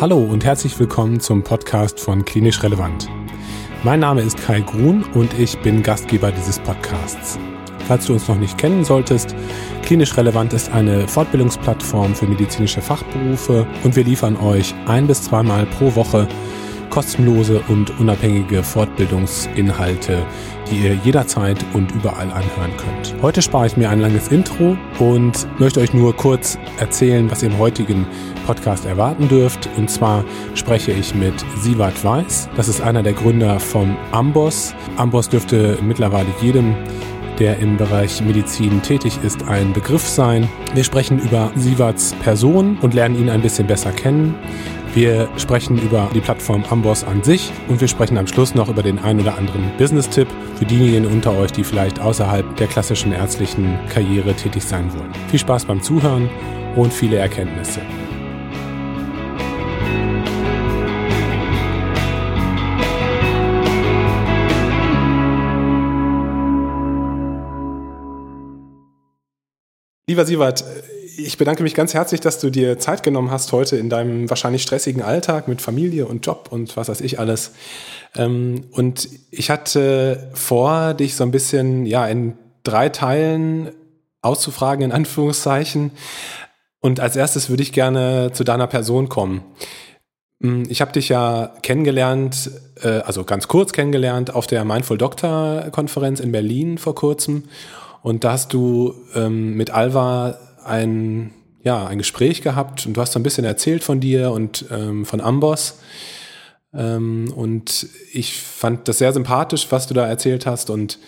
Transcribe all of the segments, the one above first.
Hallo und herzlich willkommen zum Podcast von Klinisch Relevant. Mein Name ist Kai Grun und ich bin Gastgeber dieses Podcasts. Falls du uns noch nicht kennen solltest, Klinisch Relevant ist eine Fortbildungsplattform für medizinische Fachberufe und wir liefern euch ein bis zweimal pro Woche kostenlose und unabhängige Fortbildungsinhalte, die ihr jederzeit und überall anhören könnt. Heute spare ich mir ein langes Intro und möchte euch nur kurz erzählen, was ihr im heutigen Podcast erwarten dürft. Und zwar spreche ich mit Sivat Weiß. Das ist einer der Gründer vom Amboss. Amboss dürfte mittlerweile jedem der im Bereich Medizin tätig ist, ein Begriff sein. Wir sprechen über Sivats Person und lernen ihn ein bisschen besser kennen. Wir sprechen über die Plattform Amboss an sich und wir sprechen am Schluss noch über den ein oder anderen Business-Tipp für diejenigen unter euch, die vielleicht außerhalb der klassischen ärztlichen Karriere tätig sein wollen. Viel Spaß beim Zuhören und viele Erkenntnisse. Lieber Sievert, ich bedanke mich ganz herzlich, dass du dir Zeit genommen hast heute in deinem wahrscheinlich stressigen Alltag mit Familie und Job und was weiß ich alles. Ähm, und ich hatte vor, dich so ein bisschen ja in drei Teilen auszufragen, in Anführungszeichen. Und als erstes würde ich gerne zu deiner Person kommen. Hm, ich habe dich ja kennengelernt, äh, also ganz kurz kennengelernt, auf der Mindful Doctor Konferenz in Berlin vor kurzem. Und da hast du ähm, mit Alva ein, ja, ein Gespräch gehabt und du hast so ein bisschen erzählt von dir und ähm, von Amboss. Ähm, und ich fand das sehr sympathisch, was du da erzählt hast. Und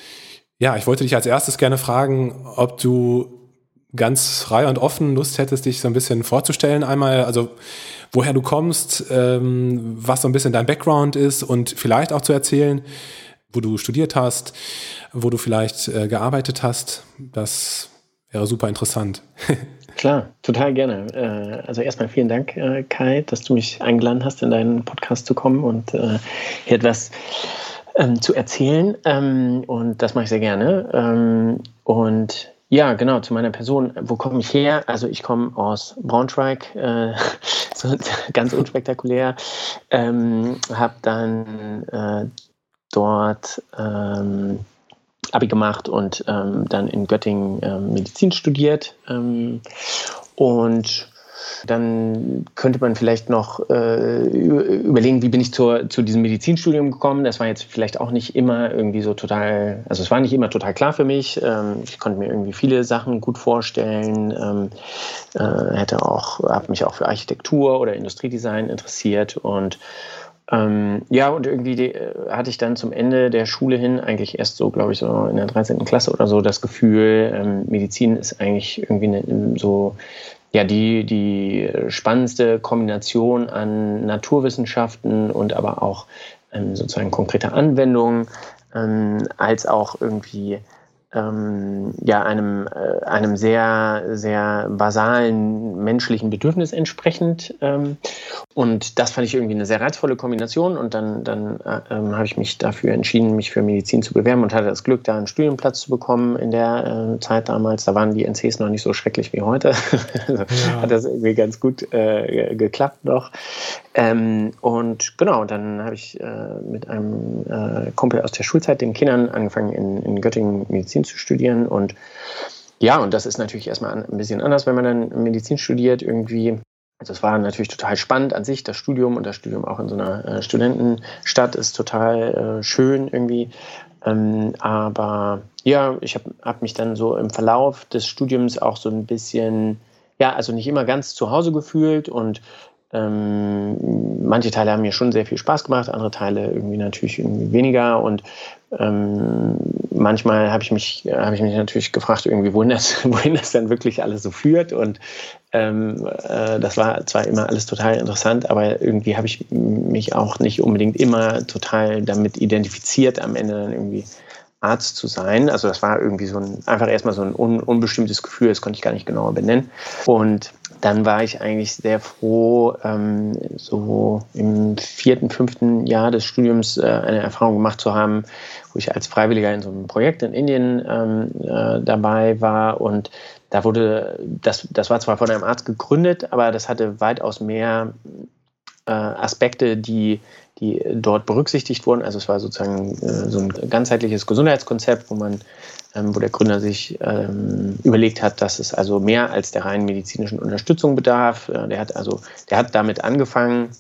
ja, ich wollte dich als erstes gerne fragen, ob du ganz frei und offen Lust hättest, dich so ein bisschen vorzustellen. Einmal, also woher du kommst, ähm, was so ein bisschen dein Background ist und vielleicht auch zu erzählen, wo du studiert hast, wo du vielleicht äh, gearbeitet hast. Das Wäre super interessant. Klar, total gerne. Äh, also erstmal vielen Dank, äh, Kai, dass du mich eingeladen hast, in deinen Podcast zu kommen und äh, hier etwas ähm, zu erzählen. Ähm, und das mache ich sehr gerne. Ähm, und ja, genau, zu meiner Person. Wo komme ich her? Also ich komme aus Braunschweig, ganz unspektakulär. habe dann dort Abi gemacht und ähm, dann in Göttingen ähm, Medizin studiert. Ähm, und dann könnte man vielleicht noch äh, überlegen, wie bin ich zur, zu diesem Medizinstudium gekommen. Das war jetzt vielleicht auch nicht immer irgendwie so total, also es war nicht immer total klar für mich. Ähm, ich konnte mir irgendwie viele Sachen gut vorstellen, ähm, äh, hätte auch, habe mich auch für Architektur oder Industriedesign interessiert und ähm, ja, und irgendwie die, äh, hatte ich dann zum Ende der Schule hin, eigentlich erst so, glaube ich, so in der 13. Klasse oder so, das Gefühl, ähm, Medizin ist eigentlich irgendwie eine, so, ja, die, die spannendste Kombination an Naturwissenschaften und aber auch ähm, sozusagen konkrete Anwendungen, ähm, als auch irgendwie ähm, ja, einem, äh, einem sehr, sehr basalen menschlichen Bedürfnis entsprechend. Ähm, und das fand ich irgendwie eine sehr reizvolle Kombination. Und dann, dann äh, ähm, habe ich mich dafür entschieden, mich für Medizin zu bewerben und hatte das Glück, da einen Studienplatz zu bekommen in der äh, Zeit damals. Da waren die NCs noch nicht so schrecklich wie heute. also ja. Hat das irgendwie ganz gut äh, geklappt noch. Ähm, und genau, dann habe ich äh, mit einem äh, Kumpel aus der Schulzeit, den Kindern, angefangen in, in Göttingen Medizin zu studieren. Und ja, und das ist natürlich erstmal ein bisschen anders, wenn man dann Medizin studiert, irgendwie. Also es war natürlich total spannend an sich, das Studium und das Studium auch in so einer äh, Studentenstadt ist total äh, schön irgendwie. Ähm, aber ja, ich habe hab mich dann so im Verlauf des Studiums auch so ein bisschen, ja, also nicht immer ganz zu Hause gefühlt und ähm, manche Teile haben mir schon sehr viel Spaß gemacht, andere Teile irgendwie natürlich irgendwie weniger. Und ähm, manchmal habe ich mich habe ich mich natürlich gefragt irgendwie wohin das wohin das dann wirklich alles so führt. Und ähm, äh, das war zwar immer alles total interessant, aber irgendwie habe ich mich auch nicht unbedingt immer total damit identifiziert, am Ende dann irgendwie Arzt zu sein. Also das war irgendwie so ein einfach erstmal so ein un, unbestimmtes Gefühl, das konnte ich gar nicht genauer benennen. Und dann war ich eigentlich sehr froh, ähm, so im vierten, fünften Jahr des Studiums äh, eine Erfahrung gemacht zu haben, wo ich als Freiwilliger in so einem Projekt in Indien ähm, äh, dabei war. Und da wurde, das, das war zwar von einem Arzt gegründet, aber das hatte weitaus mehr äh, Aspekte, die, die dort berücksichtigt wurden. Also es war sozusagen äh, so ein ganzheitliches Gesundheitskonzept, wo man ähm, wo der Gründer sich ähm, überlegt hat, dass es also mehr als der reinen medizinischen Unterstützung bedarf. Äh, der hat also, der hat damit angefangen,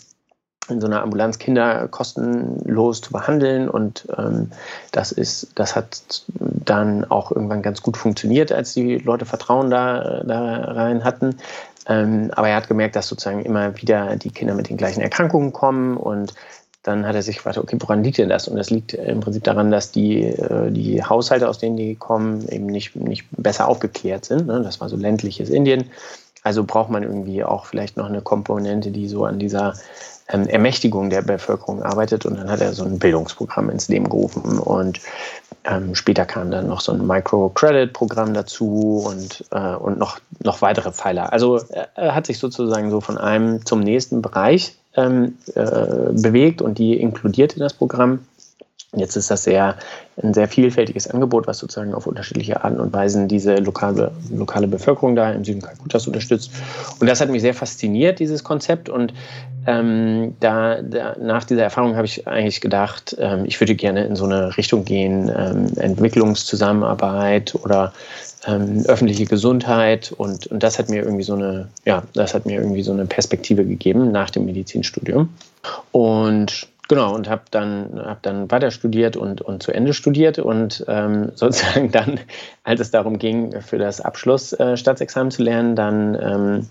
in so einer Ambulanz Kinder kostenlos zu behandeln und ähm, das ist, das hat dann auch irgendwann ganz gut funktioniert, als die Leute Vertrauen da, da rein hatten. Ähm, aber er hat gemerkt, dass sozusagen immer wieder die Kinder mit den gleichen Erkrankungen kommen und dann hat er sich gefragt, okay, woran liegt denn das? Und das liegt im Prinzip daran, dass die, äh, die Haushalte, aus denen die kommen, eben nicht, nicht besser aufgeklärt sind. Ne? Das war so ländliches Indien. Also braucht man irgendwie auch vielleicht noch eine Komponente, die so an dieser ähm, Ermächtigung der Bevölkerung arbeitet. Und dann hat er so ein Bildungsprogramm ins Leben gerufen. Und ähm, später kam dann noch so ein Microcredit-Programm dazu und, äh, und noch, noch weitere Pfeiler. Also er hat sich sozusagen so von einem zum nächsten Bereich ähm, äh, bewegt und die inkludiert in das Programm. Jetzt ist das sehr, ein sehr vielfältiges Angebot, was sozusagen auf unterschiedliche Arten und Weisen diese lokale, lokale Bevölkerung da im Süden Kalkutas unterstützt. Und das hat mich sehr fasziniert, dieses Konzept. Und ähm, da, da, nach dieser Erfahrung habe ich eigentlich gedacht, ähm, ich würde gerne in so eine Richtung gehen, ähm, Entwicklungszusammenarbeit oder ähm, öffentliche Gesundheit und, und das hat mir irgendwie so eine, ja, das hat mir irgendwie so eine Perspektive gegeben nach dem Medizinstudium. Und Genau, und habe dann, hab dann weiter studiert und, und zu Ende studiert und ähm, sozusagen dann, als es darum ging, für das Abschlussstaatsexamen äh, zu lernen, dann ähm,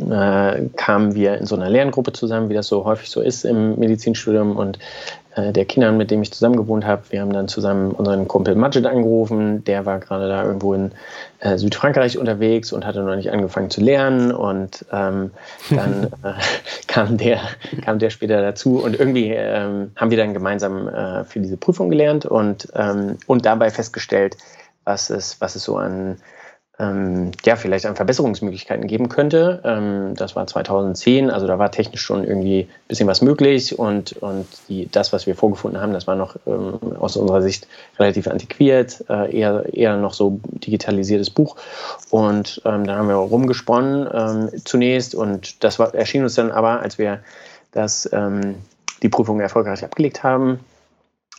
äh, kamen wir in so einer Lerngruppe zusammen, wie das so häufig so ist im Medizinstudium und äh, der Kindern, mit dem ich zusammen gewohnt habe. Wir haben dann zusammen unseren Kumpel Majid angerufen. Der war gerade da irgendwo in äh, Südfrankreich unterwegs und hatte noch nicht angefangen zu lernen. Und ähm, dann äh, kam, der, kam der später dazu. Und irgendwie ähm, haben wir dann gemeinsam äh, für diese Prüfung gelernt und, ähm, und dabei festgestellt, was es, was es so an ähm, ja, vielleicht an Verbesserungsmöglichkeiten geben könnte. Ähm, das war 2010, also da war technisch schon irgendwie ein bisschen was möglich und, und die, das, was wir vorgefunden haben, das war noch ähm, aus unserer Sicht relativ antiquiert, äh, eher, eher noch so digitalisiertes Buch. Und ähm, da haben wir rumgesponnen ähm, zunächst und das war, erschien uns dann aber, als wir das, ähm, die Prüfung erfolgreich abgelegt haben,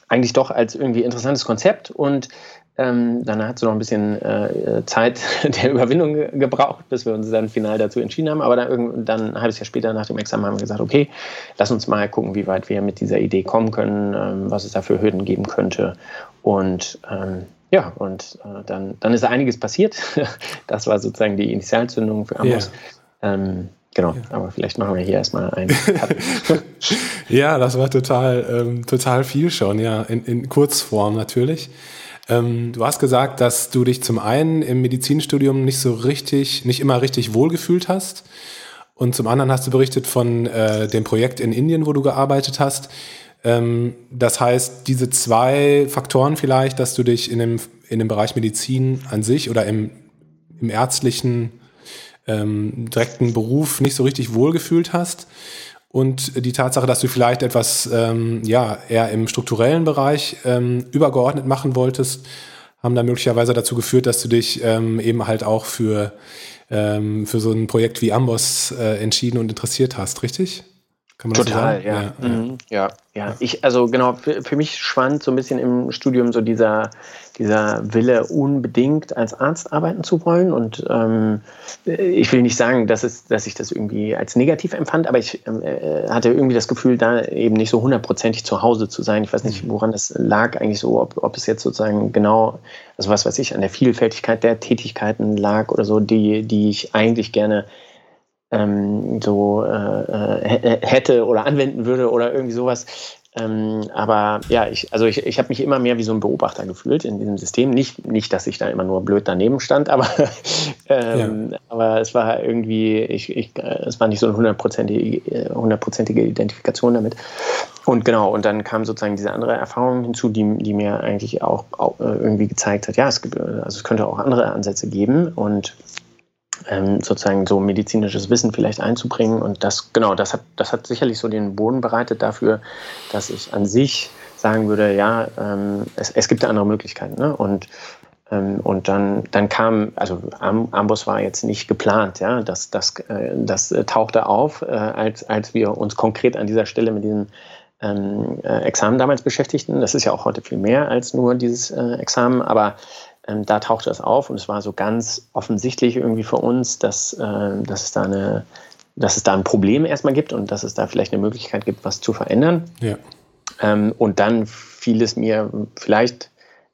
eigentlich doch als irgendwie interessantes Konzept und ähm, dann hat es noch ein bisschen äh, Zeit der Überwindung ge gebraucht, bis wir uns dann final dazu entschieden haben. Aber dann, dann ein halbes Jahr später nach dem Examen haben wir gesagt, okay, lass uns mal gucken, wie weit wir mit dieser Idee kommen können, ähm, was es da für Hürden geben könnte. Und ähm, ja, und äh, dann, dann ist einiges passiert. das war sozusagen die Initialzündung für Amos. Ja. Ähm, Genau, ja. aber vielleicht machen wir hier erstmal einen ja, das war total, ähm, total viel schon, ja, in, in Kurzform natürlich. Ähm, du hast gesagt, dass du dich zum einen im Medizinstudium nicht so richtig, nicht immer richtig wohlgefühlt hast. Und zum anderen hast du berichtet von äh, dem Projekt in Indien, wo du gearbeitet hast. Ähm, das heißt, diese zwei Faktoren vielleicht, dass du dich in dem, in dem Bereich Medizin an sich oder im, im ärztlichen ähm, direkten Beruf nicht so richtig wohlgefühlt hast und die Tatsache, dass du vielleicht etwas ähm, ja, eher im strukturellen Bereich ähm, übergeordnet machen wolltest, haben da möglicherweise dazu geführt, dass du dich ähm, eben halt auch für, ähm, für so ein Projekt wie Amboss äh, entschieden und interessiert hast, richtig? Kann man Total, das so ja. Ja, mhm. ja. ja, Ich, also genau, für, für mich schwand so ein bisschen im Studium so dieser, dieser Wille, unbedingt als Arzt arbeiten zu wollen. Und ähm, ich will nicht sagen, dass, es, dass ich das irgendwie als negativ empfand, aber ich äh, hatte irgendwie das Gefühl, da eben nicht so hundertprozentig zu Hause zu sein. Ich weiß nicht, mhm. woran das lag eigentlich so, ob, ob es jetzt sozusagen genau, also was weiß ich, an der Vielfältigkeit der Tätigkeiten lag oder so, die, die ich eigentlich gerne ähm, so äh, äh hätte oder anwenden würde oder irgendwie sowas. Ähm, aber ja, ich, also ich, ich habe mich immer mehr wie so ein Beobachter gefühlt in diesem System. Nicht, nicht dass ich da immer nur blöd daneben stand, aber, ähm, ja. aber es war irgendwie, ich, ich, es war nicht so eine hundertprozentige, hundertprozentige Identifikation damit. Und genau, und dann kam sozusagen diese andere Erfahrung hinzu, die, die mir eigentlich auch, auch irgendwie gezeigt hat, ja, es gibt, also es könnte auch andere Ansätze geben. Und ähm, sozusagen so medizinisches Wissen vielleicht einzubringen. Und das, genau, das hat, das hat sicherlich so den Boden bereitet dafür, dass ich an sich sagen würde, ja, ähm, es, es gibt andere Möglichkeiten. Ne? Und Ähm, und dann, dann kam, also Amboss war jetzt nicht geplant, ja, das, das, äh, das tauchte auf, äh, als, als wir uns konkret an dieser Stelle mit diesem ähm, äh, Examen damals beschäftigten. Das ist ja auch heute viel mehr als nur dieses äh, Examen, aber ähm, da tauchte es auf und es war so ganz offensichtlich irgendwie für uns, dass, äh, dass, es da eine, dass es da ein Problem erstmal gibt und dass es da vielleicht eine Möglichkeit gibt, was zu verändern. Ja. Ähm, und dann fiel es mir vielleicht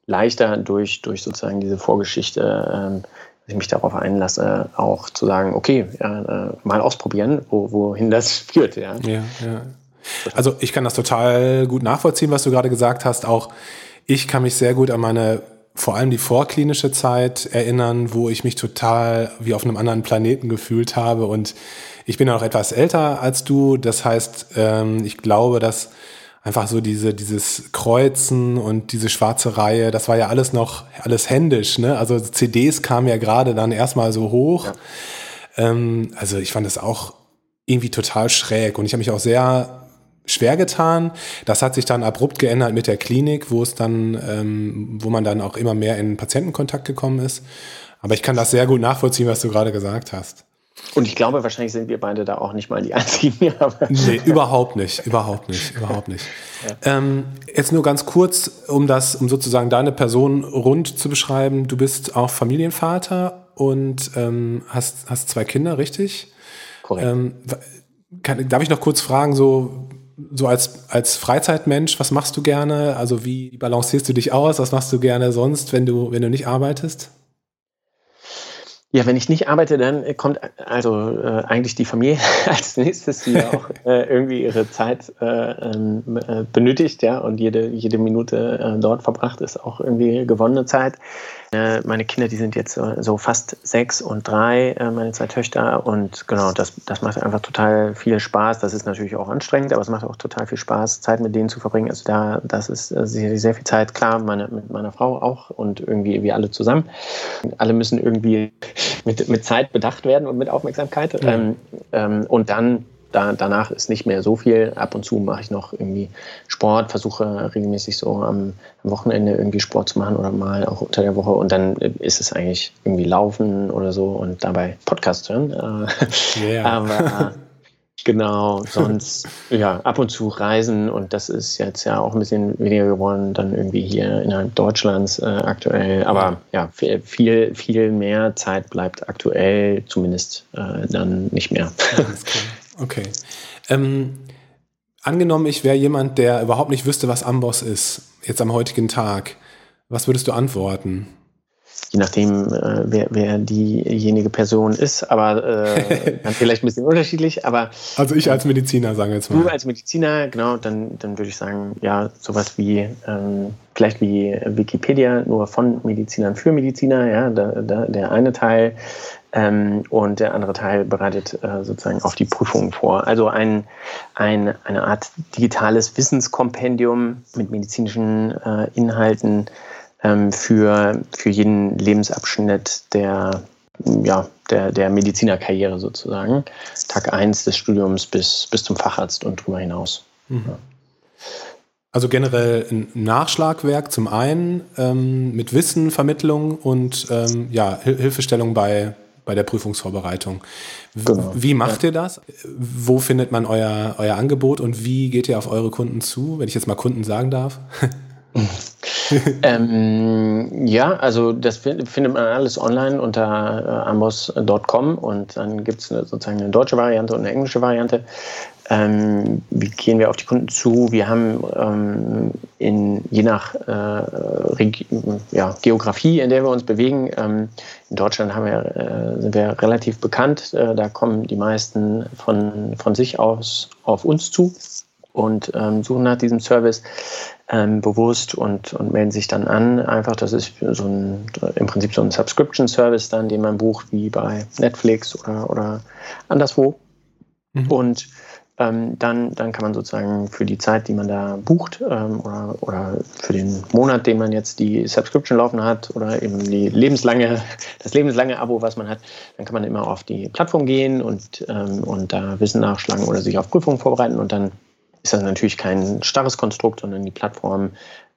leichter durch, durch sozusagen diese Vorgeschichte, ähm, dass ich mich darauf einlasse, auch zu sagen, okay, ja, äh, mal ausprobieren, wo, wohin das führt. Ja. ja, ja. Also ich kann das total gut nachvollziehen, was du gerade gesagt hast. Auch ich kann mich sehr gut an meine vor allem die vorklinische Zeit erinnern, wo ich mich total wie auf einem anderen Planeten gefühlt habe. Und ich bin ja noch etwas älter als du. Das heißt, ähm, ich glaube, dass einfach so diese, dieses Kreuzen und diese schwarze Reihe, das war ja alles noch, alles händisch, ne? Also CDs kamen ja gerade dann erstmal so hoch. Ja. Ähm, also ich fand das auch irgendwie total schräg und ich habe mich auch sehr schwer getan. Das hat sich dann abrupt geändert mit der Klinik, wo es dann, ähm, wo man dann auch immer mehr in Patientenkontakt gekommen ist. Aber ich kann das sehr gut nachvollziehen, was du gerade gesagt hast. Und ich glaube, wahrscheinlich sind wir beide da auch nicht mal die Einzigen. nee, überhaupt nicht, überhaupt nicht, überhaupt nicht. Ja. Ähm, jetzt nur ganz kurz, um das, um sozusagen deine Person rund zu beschreiben. Du bist auch Familienvater und ähm, hast, hast zwei Kinder, richtig? Korrekt. Ähm, kann, darf ich noch kurz fragen, so, so als, als Freizeitmensch, was machst du gerne? Also wie balancierst du dich aus? Was machst du gerne sonst, wenn du, wenn du nicht arbeitest? Ja, wenn ich nicht arbeite, dann kommt also äh, eigentlich die Familie als nächstes, die auch äh, irgendwie ihre Zeit äh, ähm, äh, benötigt, ja, und jede, jede Minute äh, dort verbracht ist auch irgendwie gewonnene Zeit. Äh, meine Kinder, die sind jetzt so fast sechs und drei, äh, meine zwei Töchter. Und genau, das, das macht einfach total viel Spaß. Das ist natürlich auch anstrengend, aber es macht auch total viel Spaß, Zeit mit denen zu verbringen. Also da, das ist sicherlich sehr viel Zeit. Klar, meine, mit meiner Frau auch und irgendwie wir alle zusammen. Alle müssen irgendwie mit, mit Zeit bedacht werden und mit Aufmerksamkeit. Ja. Ähm, ähm, und dann da, danach ist nicht mehr so viel. Ab und zu mache ich noch irgendwie Sport, versuche regelmäßig so am, am, Wochenende irgendwie Sport zu machen oder mal auch unter der Woche. Und dann ist es eigentlich irgendwie Laufen oder so und dabei Podcast hören. Yeah. Aber genau, sonst ja, ab und zu reisen und das ist jetzt ja auch ein bisschen weniger geworden, dann irgendwie hier innerhalb Deutschlands äh, aktuell. Aber ja, viel, viel mehr Zeit bleibt aktuell zumindest äh, dann nicht mehr. Okay. Ähm, angenommen, ich wäre jemand, der überhaupt nicht wüsste, was Amboss ist, jetzt am heutigen Tag. Was würdest du antworten? Je nachdem, äh, wer, wer, diejenige Person ist, aber äh, dann vielleicht ein bisschen unterschiedlich. Aber also ich als Mediziner, sagen wir jetzt mal. Du als Mediziner, genau, dann, dann würde ich sagen, ja, sowas wie ähm, vielleicht wie Wikipedia, nur von Medizinern für Mediziner, ja, da, da, der eine Teil. Ähm, und der andere Teil bereitet äh, sozusagen auf die Prüfung vor. Also ein, ein, eine Art digitales Wissenskompendium mit medizinischen äh, Inhalten für, für jeden Lebensabschnitt der, ja, der, der Medizinerkarriere sozusagen. Tag 1 des Studiums bis, bis zum Facharzt und darüber hinaus. Mhm. Ja. Also generell ein Nachschlagwerk zum einen ähm, mit Wissen, Vermittlung und ähm, ja, Hilfestellung bei bei der Prüfungsvorbereitung. Genau. Wie macht ja. ihr das? Wo findet man euer, euer Angebot und wie geht ihr auf eure Kunden zu, wenn ich jetzt mal Kunden sagen darf? ähm, ja, also das findet man alles online unter äh, amos.com und dann gibt es sozusagen eine deutsche Variante und eine englische Variante. Ähm, wie gehen wir auf die Kunden zu? Wir haben ähm, in, je nach äh, ja, Geografie, in der wir uns bewegen, ähm, in Deutschland wir, äh, sind wir relativ bekannt. Äh, da kommen die meisten von, von sich aus auf uns zu und ähm, suchen nach diesem Service ähm, bewusst und, und melden sich dann an. Einfach, das ist so ein, im Prinzip so ein Subscription-Service dann, den man bucht, wie bei Netflix oder, oder anderswo. Mhm. Und ähm, dann, dann kann man sozusagen für die Zeit, die man da bucht ähm, oder, oder für den Monat, den man jetzt die Subscription laufen hat oder eben die lebenslange, das lebenslange Abo, was man hat, dann kann man immer auf die Plattform gehen und, ähm, und da Wissen nachschlagen oder sich auf Prüfungen vorbereiten und dann ist das natürlich kein starres Konstrukt, sondern die Plattform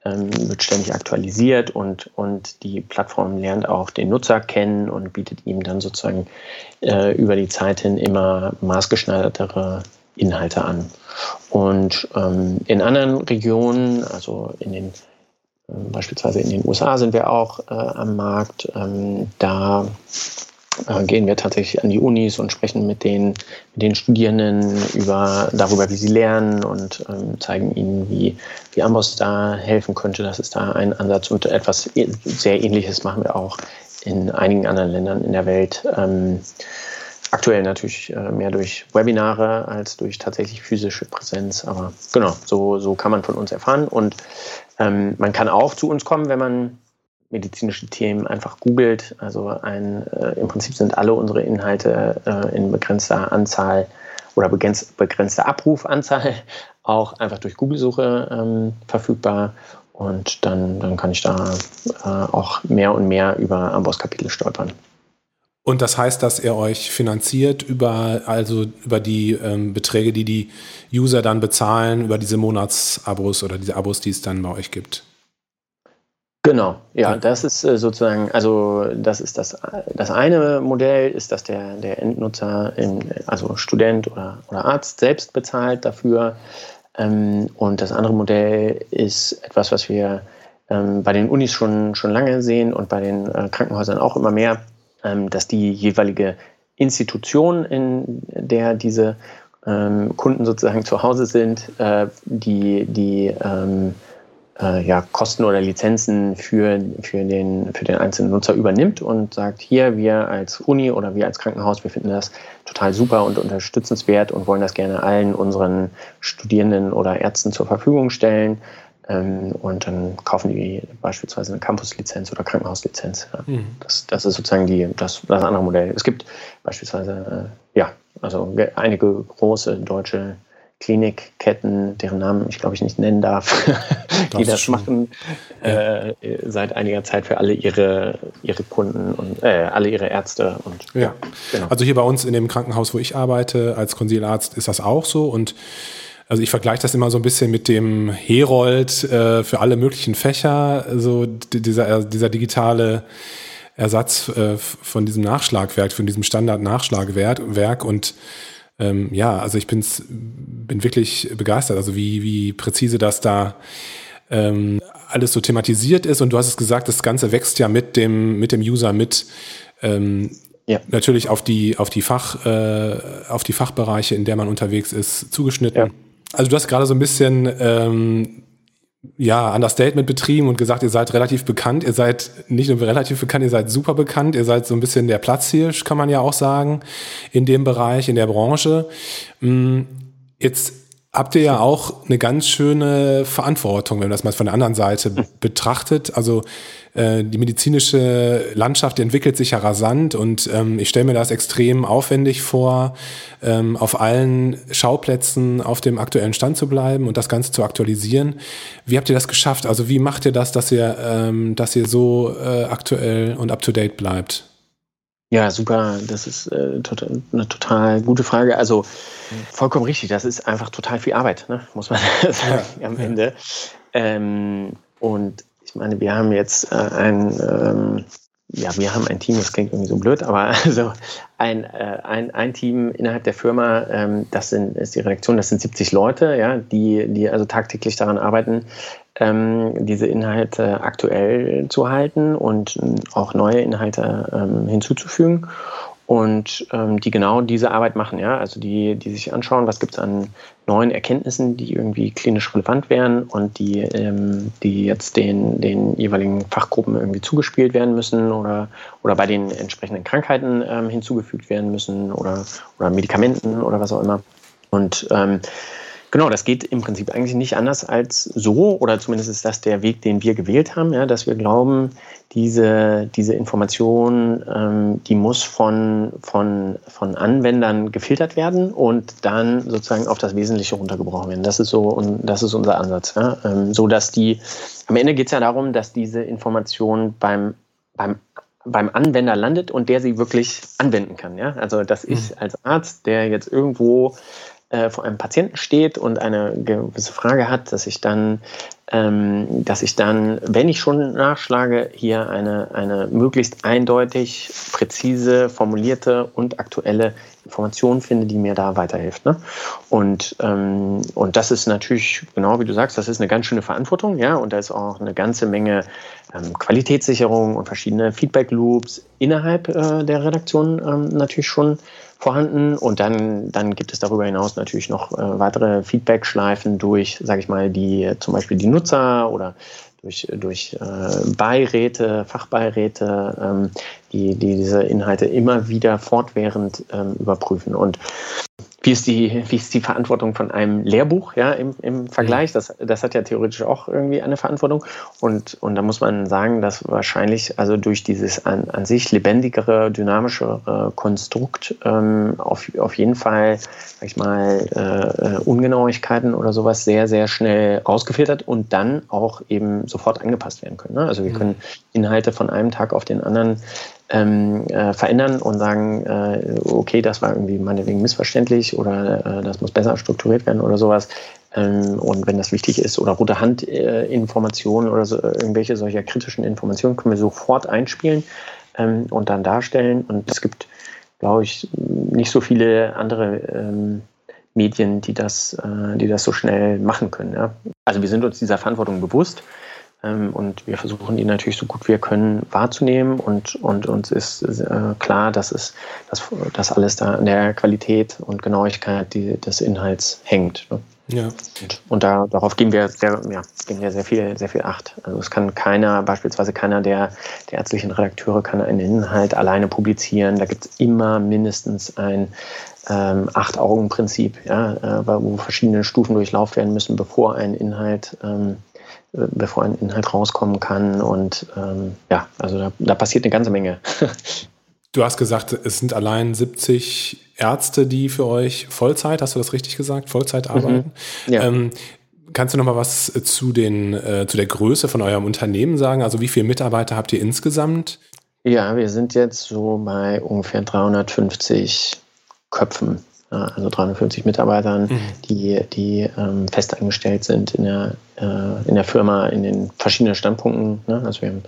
ähm, wird ständig aktualisiert und, und die Plattform lernt auch den Nutzer kennen und bietet ihm dann sozusagen äh, über die Zeit hin immer maßgeschneidertere Inhalte an. Und ähm, in anderen Regionen, also in den äh, beispielsweise in den USA sind wir auch äh, am Markt, ähm, da äh, gehen wir tatsächlich an die Unis und sprechen mit den, mit den Studierenden über, darüber, wie sie lernen und ähm, zeigen ihnen, wie, wie Amboss da helfen könnte. Das ist da ein Ansatz und etwas e, sehr Ähnliches machen wir auch in einigen anderen Ländern in der Welt. Ähm, aktuell natürlich äh, mehr durch Webinare als durch tatsächlich physische Präsenz, aber genau, so, so kann man von uns erfahren und ähm, man kann auch zu uns kommen, wenn man medizinische Themen einfach googelt. Also ein, äh, im Prinzip sind alle unsere Inhalte äh, in begrenzter Anzahl oder begrenzt, begrenzter Abrufanzahl auch einfach durch Google-Suche ähm, verfügbar. Und dann, dann kann ich da äh, auch mehr und mehr über Amboss-Kapitel stolpern. Und das heißt, dass er euch finanziert über, also über die ähm, Beträge, die die User dann bezahlen, über diese Monatsabos oder diese Abos, die es dann bei euch gibt? Genau, ja, das ist äh, sozusagen, also das ist das, das eine Modell, ist, dass der, der Endnutzer, in, also Student oder, oder Arzt selbst bezahlt dafür. Ähm, und das andere Modell ist etwas, was wir ähm, bei den Unis schon, schon lange sehen und bei den äh, Krankenhäusern auch immer mehr, ähm, dass die jeweilige Institution, in der diese Kunden sozusagen zu Hause sind, äh, die, die äh, ja, Kosten oder Lizenzen für, für, den, für den einzelnen Nutzer übernimmt und sagt, hier, wir als Uni oder wir als Krankenhaus, wir finden das total super und unterstützenswert und wollen das gerne allen unseren Studierenden oder Ärzten zur Verfügung stellen. Ähm, und dann kaufen die beispielsweise eine Campus-Lizenz oder Krankenhauslizenz. Ja. Mhm. Das, das ist sozusagen die, das, das andere Modell. Es gibt beispielsweise, äh, ja, also einige große deutsche Klinikketten, deren Namen ich glaube ich nicht nennen darf, die das, das machen ja. äh, seit einiger Zeit für alle ihre, ihre Kunden und äh, alle ihre Ärzte. Und, ja, genau. Also hier bei uns in dem Krankenhaus, wo ich arbeite, als Konsilarzt ist das auch so und also ich vergleiche das immer so ein bisschen mit dem Herold äh, für alle möglichen Fächer, so dieser, dieser digitale Ersatz äh, von diesem Nachschlagwerk, von diesem Standard-Nachschlagwerk und ähm, ja, also ich bin's, bin wirklich begeistert, also wie, wie präzise das da ähm, alles so thematisiert ist. Und du hast es gesagt, das Ganze wächst ja mit dem, mit dem User mit. Ähm, ja. Natürlich auf die, auf die Fach, äh, auf die Fachbereiche, in der man unterwegs ist, zugeschnitten. Ja. Also du hast gerade so ein bisschen ähm, ja, Understatement betrieben und gesagt, ihr seid relativ bekannt. Ihr seid nicht nur relativ bekannt, ihr seid super bekannt. Ihr seid so ein bisschen der Platzhirsch, kann man ja auch sagen, in dem Bereich, in der Branche. Mm, jetzt habt ihr ja auch eine ganz schöne Verantwortung, wenn man das mal von der anderen Seite betrachtet. Also äh, die medizinische Landschaft entwickelt sich ja rasant und ähm, ich stelle mir das extrem aufwendig vor, ähm, auf allen Schauplätzen auf dem aktuellen Stand zu bleiben und das Ganze zu aktualisieren. Wie habt ihr das geschafft? Also wie macht ihr das, dass ihr, ähm, dass ihr so äh, aktuell und up-to-date bleibt? Ja, super. Das ist äh, total, eine total gute Frage. Also vollkommen richtig. Das ist einfach total viel Arbeit, ne? muss man sagen ja, am Ende. Ähm, und ich meine, wir haben jetzt äh, ein, ähm, ja, wir haben ein Team, das klingt irgendwie so blöd, aber also ein, äh, ein, ein Team innerhalb der Firma, ähm, das sind, ist die Redaktion, das sind 70 Leute, ja, die, die also tagtäglich daran arbeiten, ähm, diese Inhalte aktuell zu halten und auch neue Inhalte ähm, hinzuzufügen und ähm, die genau diese Arbeit machen, ja, also die, die sich anschauen, was gibt es an neuen Erkenntnissen, die irgendwie klinisch relevant wären und die, ähm, die jetzt den, den jeweiligen Fachgruppen irgendwie zugespielt werden müssen oder, oder bei den entsprechenden Krankheiten ähm, hinzugefügt werden müssen oder, oder Medikamenten oder was auch immer. Und ähm, Genau, das geht im Prinzip eigentlich nicht anders als so, oder zumindest ist das der Weg, den wir gewählt haben, ja, dass wir glauben, diese, diese Information, ähm, die muss von, von, von Anwendern gefiltert werden und dann sozusagen auf das Wesentliche runtergebrochen werden. Das ist so und das ist unser Ansatz. Ja? Ähm, so dass die, am Ende geht es ja darum, dass diese Information beim, beim beim Anwender landet und der sie wirklich anwenden kann. Ja? Also dass ich mhm. als Arzt, der jetzt irgendwo äh, vor einem Patienten steht und eine gewisse Frage hat, dass ich dann, ähm, dass ich dann, wenn ich schon nachschlage, hier eine, eine möglichst eindeutig, präzise, formulierte und aktuelle Information finde, die mir da weiterhilft. Ne? Und, ähm, und das ist natürlich, genau wie du sagst, das ist eine ganz schöne Verantwortung, ja, und da ist auch eine ganze Menge ähm, Qualitätssicherung und verschiedene Feedback-Loops innerhalb äh, der Redaktion ähm, natürlich schon vorhanden. Und dann, dann gibt es darüber hinaus natürlich noch äh, weitere Feedback-Schleifen durch, sage ich mal, die zum Beispiel die Nutzer oder durch, durch äh, Beiräte, Fachbeiräte, ähm, die, die diese Inhalte immer wieder fortwährend ähm, überprüfen. Und wie ist die, wie ist die Verantwortung von einem Lehrbuch ja, im, im Vergleich? Das, das hat ja theoretisch auch irgendwie eine Verantwortung. Und, und da muss man sagen, dass wahrscheinlich also durch dieses an, an sich lebendigere, dynamischere Konstrukt ähm, auf, auf jeden Fall, sag ich mal, äh, äh Ungenauigkeiten oder sowas sehr, sehr schnell rausgefiltert und dann auch eben sofort angepasst werden können. Ne? Also wir mhm. können Inhalte von einem Tag auf den anderen ähm, äh, verändern und sagen, äh, okay, das war irgendwie meinetwegen missverständlich oder äh, das muss besser strukturiert werden oder sowas. Ähm, und wenn das wichtig ist oder rote Hand-Informationen oder so, irgendwelche solcher kritischen Informationen können wir sofort einspielen ähm, und dann darstellen. Und es gibt, glaube ich, nicht so viele andere ähm, Medien, die das, äh, die das so schnell machen können. Ja? Also wir sind uns dieser Verantwortung bewusst und wir versuchen die natürlich so gut wir können wahrzunehmen und, und uns ist äh, klar, dass, es, dass, dass alles da an der Qualität und Genauigkeit die, des Inhalts hängt. Ne? Ja. Und, und da, darauf geben wir, sehr, ja, geben wir sehr viel, sehr viel Acht. Also es kann keiner, beispielsweise keiner der, der ärztlichen Redakteure kann einen Inhalt alleine publizieren. Da gibt es immer mindestens ein ähm, Acht-Augen-Prinzip, ja, äh, wo verschiedene Stufen durchlaufen werden müssen, bevor ein Inhalt ähm, bevor ein Inhalt rauskommen kann. Und ähm, ja, also da, da passiert eine ganze Menge. Du hast gesagt, es sind allein 70 Ärzte, die für euch Vollzeit, hast du das richtig gesagt, Vollzeit mhm. arbeiten? Mhm. Ja. Ähm, kannst du noch mal was zu, den, äh, zu der Größe von eurem Unternehmen sagen? Also wie viele Mitarbeiter habt ihr insgesamt? Ja, wir sind jetzt so bei ungefähr 350 Köpfen also 350 Mitarbeitern, mhm. die, die ähm, fest angestellt sind in der, äh, in der Firma in den verschiedenen Standpunkten. Ne? Also wir haben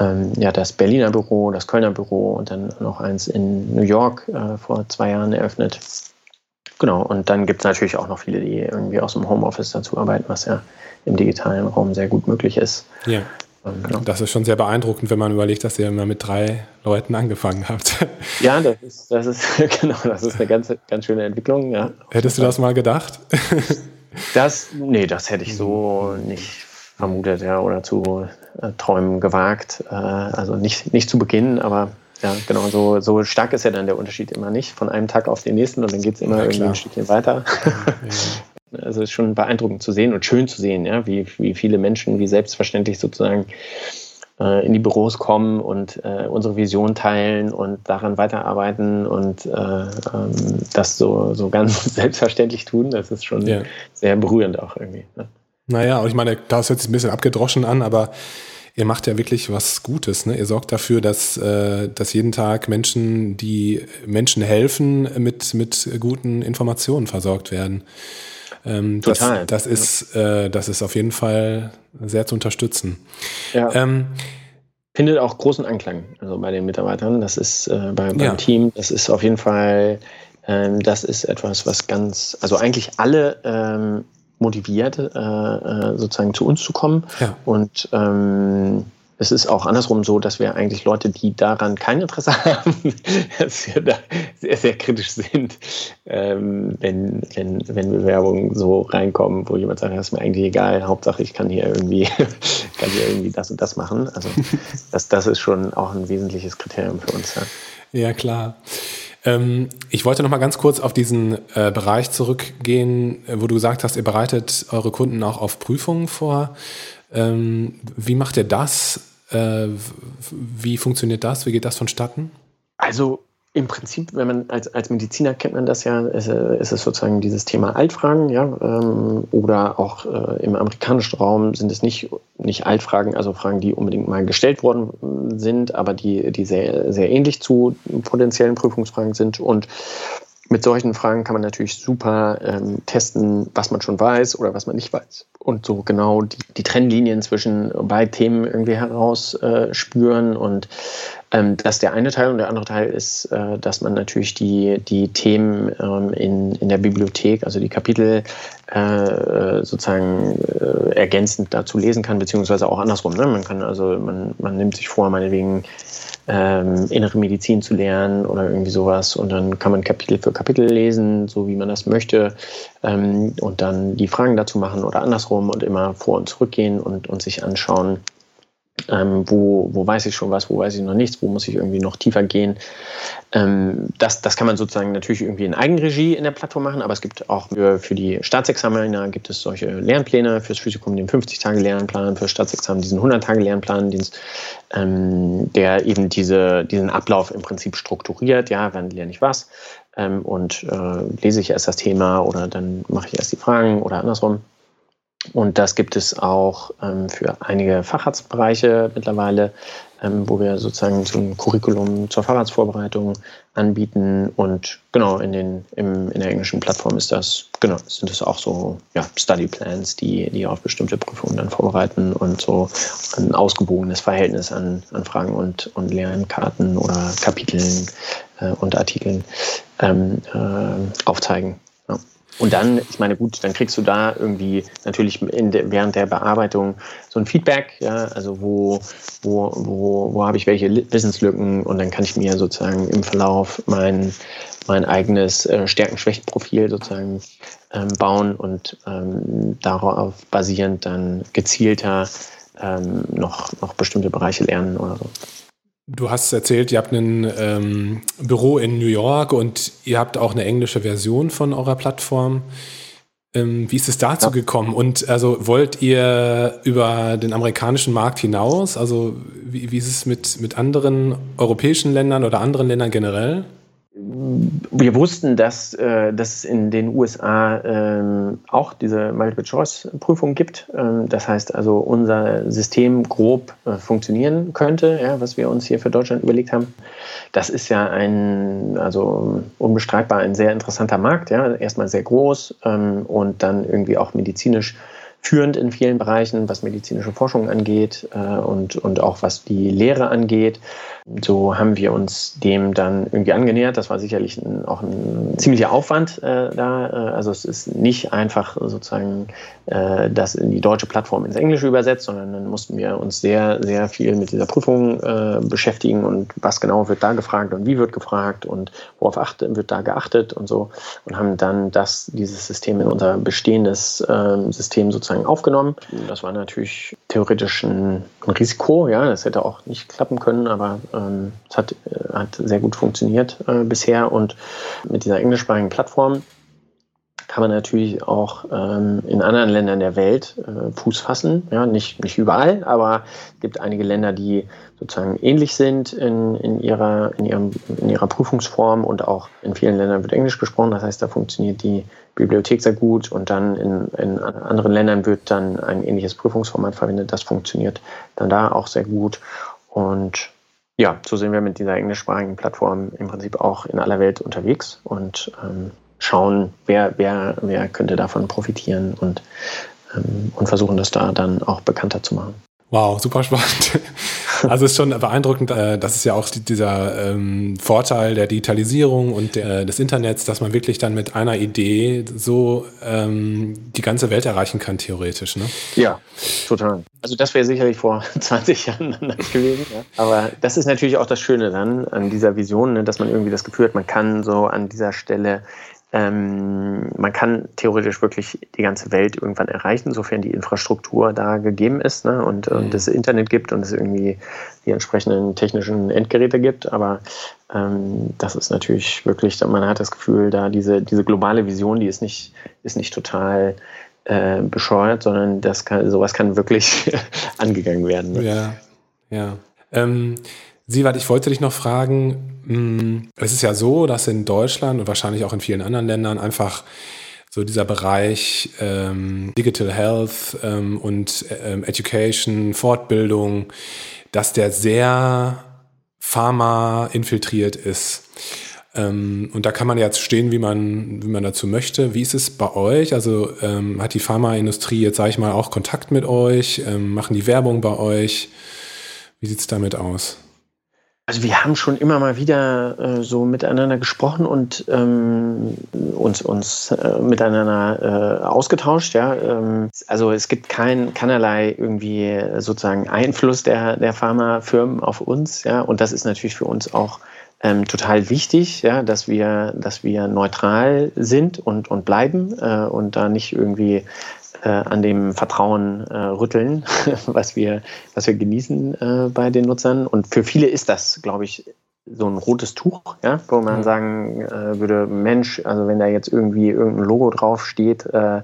ähm, ja, das Berliner Büro, das Kölner Büro und dann noch eins in New York äh, vor zwei Jahren eröffnet. Genau, und dann gibt es natürlich auch noch viele, die irgendwie aus dem Homeoffice dazu arbeiten, was ja im digitalen Raum sehr gut möglich ist. Ja. Genau. Das ist schon sehr beeindruckend, wenn man überlegt, dass ihr immer mit drei Leuten angefangen habt. Ja, das ist, das ist, genau, das ist eine ganz, ganz schöne Entwicklung. Ja. Hättest du das mal gedacht? Das, nee, das hätte ich so nicht vermutet, ja, oder zu äh, träumen gewagt. Äh, also nicht, nicht zu Beginn, aber ja, genau, so, so stark ist ja dann der Unterschied immer nicht. Von einem Tag auf den nächsten und dann geht es immer ja, irgendwie ein Stückchen weiter. Ja, also es ist schon beeindruckend zu sehen und schön zu sehen, ja, wie, wie viele Menschen, wie selbstverständlich sozusagen äh, in die Büros kommen und äh, unsere Vision teilen und daran weiterarbeiten und äh, ähm, das so, so ganz selbstverständlich tun. Das ist schon ja. sehr berührend auch irgendwie. Ne? Naja, und ich meine, das hört sich ein bisschen abgedroschen an, aber ihr macht ja wirklich was Gutes. Ne? Ihr sorgt dafür, dass, äh, dass jeden Tag Menschen, die Menschen helfen, mit, mit guten Informationen versorgt werden. Ähm, Total. Das, das ist, äh, das ist auf jeden Fall sehr zu unterstützen. Ja. Ähm, Findet auch großen Anklang also bei den Mitarbeitern. Das ist äh, bei, beim ja. Team, das ist auf jeden Fall, ähm, das ist etwas, was ganz, also eigentlich alle ähm, motiviert, äh, äh sozusagen zu uns zu kommen. Ja. Und ähm, es ist auch andersrum so, dass wir eigentlich Leute, die daran kein Interesse haben, dass wir da sehr, sehr kritisch sind, ähm, wenn, wenn, wenn Bewerbungen so reinkommen, wo jemand sagt, das ist mir eigentlich egal, Hauptsache ich kann hier irgendwie, kann hier irgendwie das und das machen. Also das, das ist schon auch ein wesentliches Kriterium für uns. Ja, ja klar. Ähm, ich wollte noch mal ganz kurz auf diesen äh, Bereich zurückgehen, wo du gesagt hast, ihr bereitet eure Kunden auch auf Prüfungen vor. Ähm, wie macht ihr das? Äh, wie funktioniert das? Wie geht das vonstatten? Also im Prinzip, wenn man als, als Mediziner kennt man das ja, ist, ist es sozusagen dieses Thema Altfragen, ja, ähm, oder auch äh, im amerikanischen Raum sind es nicht, nicht Altfragen, also Fragen, die unbedingt mal gestellt worden sind, aber die, die sehr, sehr ähnlich zu potenziellen Prüfungsfragen sind. Und mit solchen Fragen kann man natürlich super ähm, testen, was man schon weiß oder was man nicht weiß. Und so genau die, die Trennlinien zwischen beiden Themen irgendwie herausspüren. Äh, und ähm, das ist der eine Teil. Und der andere Teil ist, äh, dass man natürlich die, die Themen ähm, in, in der Bibliothek, also die Kapitel äh, sozusagen äh, ergänzend dazu lesen kann, beziehungsweise auch andersrum. Ne? Man kann also, man, man nimmt sich vor, meinetwegen ähm, innere Medizin zu lernen oder irgendwie sowas. Und dann kann man Kapitel für Kapitel lesen, so wie man das möchte. Ähm, und dann die Fragen dazu machen oder andersrum und immer vor und zurück gehen und, und sich anschauen, ähm, wo, wo weiß ich schon was, wo weiß ich noch nichts, wo muss ich irgendwie noch tiefer gehen. Ähm, das, das kann man sozusagen natürlich irgendwie in Eigenregie in der Plattform machen, aber es gibt auch für, für die Staatsexaminer gibt es solche Lernpläne, fürs Physikum den 50-Tage-Lernplan, für Staatsexamen diesen 100-Tage-Lernplan, ähm, der eben diese, diesen Ablauf im Prinzip strukturiert, ja, wann lerne ich was ähm, und äh, lese ich erst das Thema oder dann mache ich erst die Fragen oder andersrum. Und das gibt es auch ähm, für einige Facharztbereiche mittlerweile, ähm, wo wir sozusagen so ein Curriculum zur Facharztvorbereitung anbieten. Und genau, in, den, im, in der englischen Plattform ist das, genau, sind es auch so ja, Study Plans, die, die auf bestimmte Prüfungen dann vorbereiten und so ein ausgewogenes Verhältnis an, an Fragen und, und Lernkarten oder Kapiteln äh, und Artikeln ähm, äh, aufzeigen. Und dann, ich meine, gut, dann kriegst du da irgendwie natürlich de, während der Bearbeitung so ein Feedback, ja, also wo, wo, wo, wo habe ich welche Wissenslücken und dann kann ich mir sozusagen im Verlauf mein, mein eigenes äh, Stärken-Schwächen-Profil sozusagen ähm, bauen und ähm, darauf basierend dann gezielter ähm, noch, noch bestimmte Bereiche lernen oder so. Du hast erzählt, ihr habt ein ähm, Büro in New York und ihr habt auch eine englische Version von eurer Plattform. Ähm, wie ist es dazu ja. gekommen? Und also wollt ihr über den amerikanischen Markt hinaus? Also wie, wie ist es mit, mit anderen europäischen Ländern oder anderen Ländern generell? Wir wussten, dass, äh, dass es in den USA ähm, auch diese Multiple-Choice-Prüfung gibt. Ähm, das heißt also, unser System grob äh, funktionieren könnte, ja, was wir uns hier für Deutschland überlegt haben. Das ist ja ein, also unbestreitbar ein sehr interessanter Markt. Ja. Erstmal sehr groß ähm, und dann irgendwie auch medizinisch führend in vielen Bereichen, was medizinische Forschung angeht äh, und, und auch was die Lehre angeht. So haben wir uns dem dann irgendwie angenähert. Das war sicherlich ein, auch ein ziemlicher Aufwand äh, da. Äh, also es ist nicht einfach sozusagen äh, das in die deutsche Plattform ins Englische übersetzt, sondern dann mussten wir uns sehr, sehr viel mit dieser Prüfung äh, beschäftigen und was genau wird da gefragt und wie wird gefragt und worauf achte, wird da geachtet und so und haben dann das, dieses System in unser bestehendes ähm, System sozusagen aufgenommen. Das war natürlich theoretisch ein, Risiko, ja, das hätte auch nicht klappen können, aber ähm, es hat, äh, hat sehr gut funktioniert äh, bisher und mit dieser englischsprachigen Plattform kann man natürlich auch ähm, in anderen Ländern der Welt äh, Fuß fassen. Ja, nicht, nicht überall, aber es gibt einige Länder, die sozusagen ähnlich sind in, in, ihrer, in, ihrem, in ihrer Prüfungsform und auch in vielen Ländern wird Englisch gesprochen. Das heißt, da funktioniert die Bibliothek sehr gut und dann in, in anderen Ländern wird dann ein ähnliches Prüfungsformat verwendet. Das funktioniert dann da auch sehr gut. Und ja, so sind wir mit dieser englischsprachigen Plattform im Prinzip auch in aller Welt unterwegs und ähm, schauen, wer, wer, wer könnte davon profitieren und, ähm, und versuchen das da dann auch bekannter zu machen. Wow, super spannend. Also es ist schon beeindruckend, äh, das ist ja auch dieser ähm, Vorteil der Digitalisierung und der, des Internets, dass man wirklich dann mit einer Idee so ähm, die ganze Welt erreichen kann, theoretisch. Ne? Ja, total. Also das wäre sicherlich vor 20 Jahren anders gewesen. Ja. Aber das ist natürlich auch das Schöne dann an dieser Vision, ne, dass man irgendwie das Gefühl hat, man kann so an dieser Stelle ähm, man kann theoretisch wirklich die ganze Welt irgendwann erreichen, sofern die Infrastruktur da gegeben ist ne, und, mhm. und es Internet gibt und es irgendwie die entsprechenden technischen Endgeräte gibt. Aber ähm, das ist natürlich wirklich, man hat das Gefühl, da diese, diese globale Vision, die ist nicht, ist nicht total äh, bescheuert, sondern das kann, sowas kann wirklich angegangen werden. Ne? Ja, ja. Ähm, Siewert, ich wollte dich noch fragen, hm, es ist ja so, dass in Deutschland und wahrscheinlich auch in vielen anderen Ländern einfach so dieser Bereich ähm, Digital Health ähm, und ähm, Education, Fortbildung, dass der sehr Pharma infiltriert ist. Ähm, und da kann man jetzt stehen, wie man, wie man dazu möchte. Wie ist es bei euch? Also ähm, hat die Pharmaindustrie jetzt, sage ich mal, auch Kontakt mit euch? Ähm, machen die Werbung bei euch? Wie sieht es damit aus? Also wir haben schon immer mal wieder äh, so miteinander gesprochen und ähm, uns, uns äh, miteinander äh, ausgetauscht. Ja? Ähm, also es gibt kein, keinerlei irgendwie sozusagen Einfluss der, der Pharmafirmen auf uns. Ja? Und das ist natürlich für uns auch ähm, total wichtig, ja, dass wir, dass wir neutral sind und, und bleiben äh, und da nicht irgendwie äh, an dem Vertrauen äh, rütteln, was wir, was wir genießen äh, bei den Nutzern. Und für viele ist das, glaube ich, so ein rotes Tuch, ja, wo man sagen äh, würde, Mensch, also wenn da jetzt irgendwie irgendein Logo drauf steht, äh,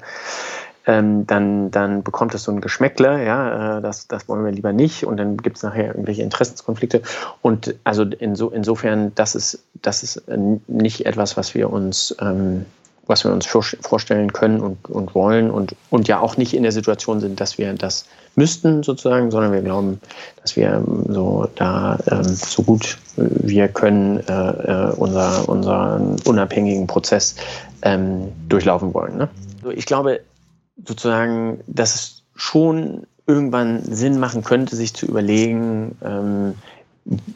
ähm, dann, dann bekommt es so ein Geschmäckle, ja, äh, das, das wollen wir lieber nicht und dann gibt es nachher irgendwelche Interessenskonflikte. Und also inso, insofern, das ist, das ist nicht etwas, was wir uns ähm, was wir uns vorstellen können und, und wollen und, und ja auch nicht in der Situation sind, dass wir das müssten sozusagen, sondern wir glauben, dass wir ähm, so da ähm, so gut wir können äh, äh, unser, unseren unabhängigen Prozess ähm, durchlaufen wollen. Ne? Ich glaube, sozusagen, dass es schon irgendwann Sinn machen könnte, sich zu überlegen, ähm,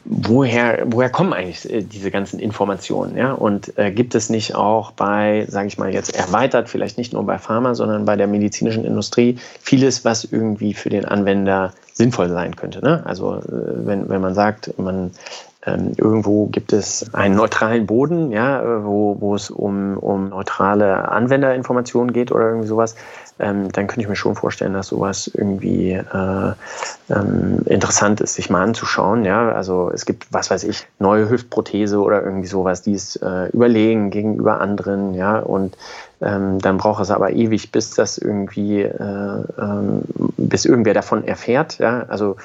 woher, woher kommen eigentlich äh, diese ganzen Informationen? Ja? Und äh, gibt es nicht auch bei, sage ich mal jetzt erweitert, vielleicht nicht nur bei Pharma, sondern bei der medizinischen Industrie, vieles, was irgendwie für den Anwender sinnvoll sein könnte? Ne? Also äh, wenn, wenn man sagt, man ähm, irgendwo gibt es einen neutralen Boden, ja, wo, wo es um, um neutrale Anwenderinformationen geht oder irgendwie sowas, ähm, dann könnte ich mir schon vorstellen, dass sowas irgendwie äh, ähm, interessant ist, sich mal anzuschauen. Ja? Also es gibt, was weiß ich, neue Hüftprothese oder irgendwie sowas, die ist äh, überlegen gegenüber anderen, ja, und ähm, dann braucht es aber ewig, bis das irgendwie, äh, ähm, bis irgendwer davon erfährt. Ja? Also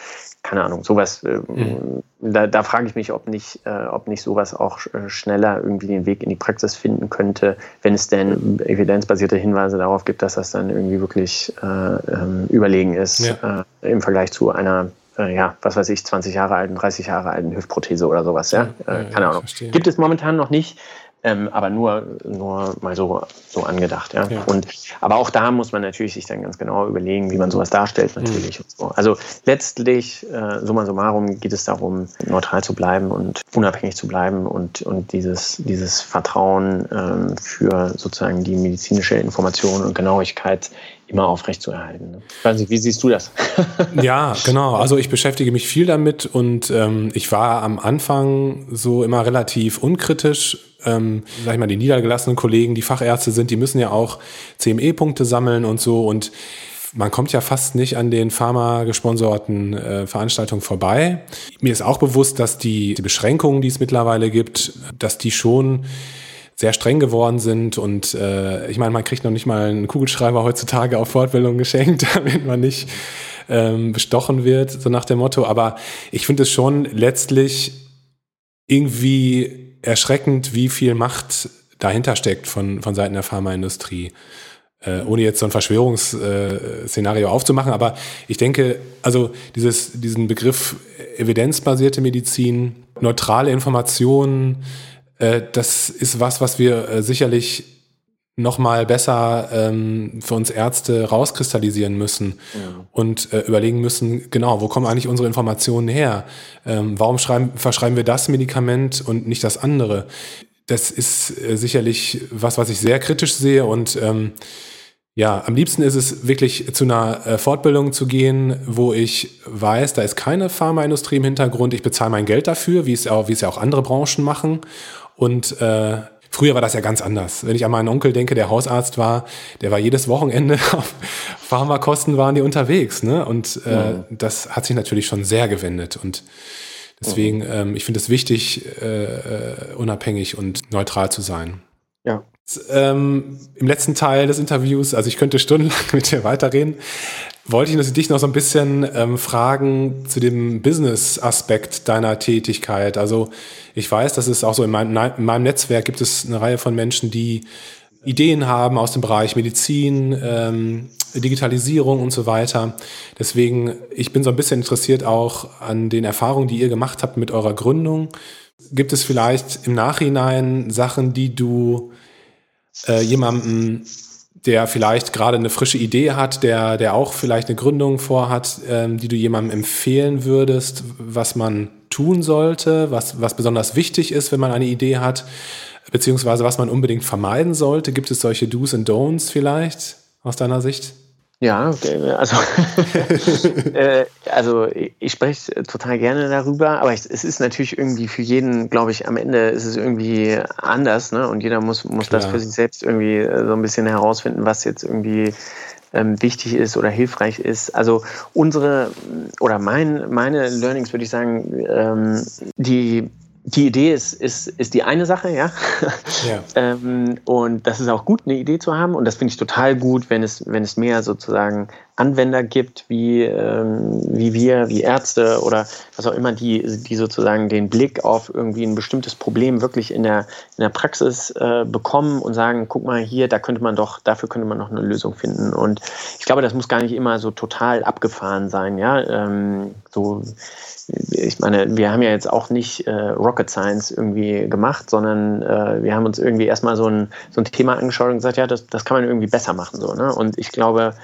keine Ahnung, sowas, äh, mhm. da, da frage ich mich, ob nicht, äh, ob nicht sowas auch äh, schneller irgendwie den Weg in die Praxis finden könnte, wenn es denn evidenzbasierte Hinweise darauf gibt, dass das dann irgendwie wirklich äh, ähm, überlegen ist ja. Äh, im Vergleich zu einer äh, ja, was weiß ich, 20 Jahre alten, 30 Jahre alten Hüftprothese oder sowas, ja. ja keine Ahnung. Gibt es momentan noch nicht. Ähm, aber nur, nur mal so, so angedacht. Ja? ja? Und, aber auch da muss man natürlich sich dann ganz genau überlegen, wie man sowas darstellt natürlich. Mhm. So. Also letztlich, äh, summa summarum, geht es darum, neutral zu bleiben und unabhängig zu bleiben und, und dieses, dieses Vertrauen ähm, für sozusagen die medizinische Information und Genauigkeit immer aufrechtzuerhalten. Ne? Ich weiß nicht, wie siehst du das? ja, genau. Also ich beschäftige mich viel damit und ähm, ich war am Anfang so immer relativ unkritisch. Ähm, sag ich mal, die niedergelassenen Kollegen, die Fachärzte sind, die müssen ja auch CME-Punkte sammeln und so und man kommt ja fast nicht an den Pharma-gesponsorten äh, Veranstaltungen vorbei. Mir ist auch bewusst, dass die, die Beschränkungen, die es mittlerweile gibt, dass die schon sehr streng geworden sind. Und äh, ich meine, man kriegt noch nicht mal einen Kugelschreiber heutzutage auf Fortbildung geschenkt, damit man nicht ähm, bestochen wird, so nach dem Motto. Aber ich finde es schon letztlich irgendwie erschreckend, wie viel Macht dahinter steckt von, von Seiten der Pharmaindustrie. Äh, ohne jetzt so ein Verschwörungsszenario aufzumachen, aber ich denke, also dieses, diesen Begriff evidenzbasierte Medizin, neutrale Informationen, äh, das ist was, was wir äh, sicherlich noch mal besser ähm, für uns Ärzte rauskristallisieren müssen ja. und äh, überlegen müssen, genau, wo kommen eigentlich unsere Informationen her? Ähm, warum schreiben, verschreiben wir das Medikament und nicht das andere? Das ist äh, sicherlich was, was ich sehr kritisch sehe und ähm, ja, am liebsten ist es wirklich zu einer äh, Fortbildung zu gehen, wo ich weiß, da ist keine Pharmaindustrie im Hintergrund, ich bezahle mein Geld dafür, wie es, auch, wie es ja auch andere Branchen machen und äh, früher war das ja ganz anders. Wenn ich an meinen Onkel denke, der Hausarzt war, der war jedes Wochenende auf Pharmakosten waren die unterwegs. Ne? Und äh, mhm. das hat sich natürlich schon sehr gewendet. Und deswegen, mhm. ähm, ich finde es wichtig, äh, äh, unabhängig und neutral zu sein. Ja. Ähm, Im letzten Teil des Interviews, also ich könnte stundenlang mit dir weiterreden, wollte ich dich noch so ein bisschen ähm, fragen zu dem Business-Aspekt deiner Tätigkeit. Also ich weiß, dass es auch so in, mein, in meinem Netzwerk gibt es eine Reihe von Menschen, die Ideen haben aus dem Bereich Medizin, ähm, Digitalisierung und so weiter. Deswegen, ich bin so ein bisschen interessiert auch an den Erfahrungen, die ihr gemacht habt mit eurer Gründung. Gibt es vielleicht im Nachhinein Sachen, die du äh, jemandem, der vielleicht gerade eine frische Idee hat, der, der auch vielleicht eine Gründung vorhat, ähm, die du jemandem empfehlen würdest, was man tun sollte, was, was besonders wichtig ist, wenn man eine Idee hat, beziehungsweise was man unbedingt vermeiden sollte? Gibt es solche Do's und Don'ts vielleicht aus deiner Sicht? Ja, also, äh, also ich spreche total gerne darüber, aber es ist natürlich irgendwie für jeden, glaube ich, am Ende ist es irgendwie anders, ne? Und jeder muss, muss das für sich selbst irgendwie äh, so ein bisschen herausfinden, was jetzt irgendwie ähm, wichtig ist oder hilfreich ist. Also unsere oder mein, meine Learnings würde ich sagen, ähm, die die Idee ist, ist, ist die eine Sache, ja. ja. ähm, und das ist auch gut, eine Idee zu haben. Und das finde ich total gut, wenn es, wenn es mehr sozusagen Anwender gibt, wie, ähm, wie wir, wie Ärzte oder was auch immer, die, die sozusagen den Blick auf irgendwie ein bestimmtes Problem wirklich in der, in der Praxis äh, bekommen und sagen, guck mal hier, da könnte man doch, dafür könnte man noch eine Lösung finden. Und ich glaube, das muss gar nicht immer so total abgefahren sein, ja. Ähm, so ich meine, wir haben ja jetzt auch nicht äh, Rocket Science irgendwie gemacht, sondern äh, wir haben uns irgendwie erstmal so ein, so ein Thema angeschaut und gesagt, ja, das, das kann man irgendwie besser machen. So, ne? Und ich glaube,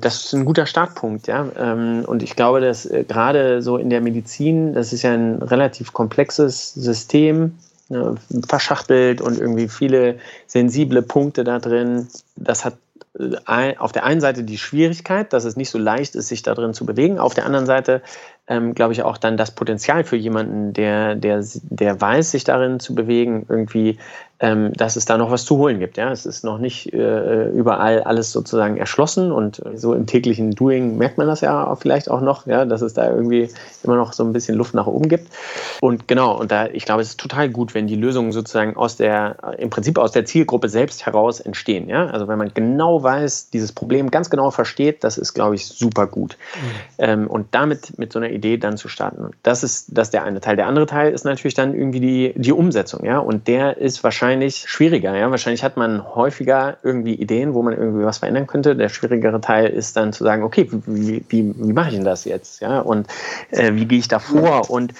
das ist ein guter Startpunkt, ja. Ähm, und ich glaube, dass äh, gerade so in der Medizin, das ist ja ein relativ komplexes System, ne, verschachtelt und irgendwie viele sensible Punkte da drin. Das hat äh, auf der einen Seite die Schwierigkeit, dass es nicht so leicht ist, sich da drin zu bewegen. Auf der anderen Seite ähm, glaube ich, auch dann das Potenzial für jemanden, der, der, der weiß, sich darin zu bewegen, irgendwie, ähm, dass es da noch was zu holen gibt. Ja? Es ist noch nicht äh, überall alles sozusagen erschlossen und so im täglichen Doing merkt man das ja auch vielleicht auch noch, ja, dass es da irgendwie immer noch so ein bisschen Luft nach oben gibt. Und genau, und da, ich glaube, es ist total gut, wenn die Lösungen sozusagen aus der, im Prinzip aus der Zielgruppe selbst heraus entstehen. Ja? Also wenn man genau weiß, dieses Problem ganz genau versteht, das ist, glaube ich, super gut. Mhm. Ähm, und damit mit so einer Idee Idee dann zu starten. Das ist, das ist der eine Teil. Der andere Teil ist natürlich dann irgendwie die, die Umsetzung, ja. Und der ist wahrscheinlich schwieriger, ja. Wahrscheinlich hat man häufiger irgendwie Ideen, wo man irgendwie was verändern könnte. Der schwierigere Teil ist dann zu sagen, okay, wie, wie, wie mache ich denn das jetzt, ja? Und äh, wie gehe ich da vor? Und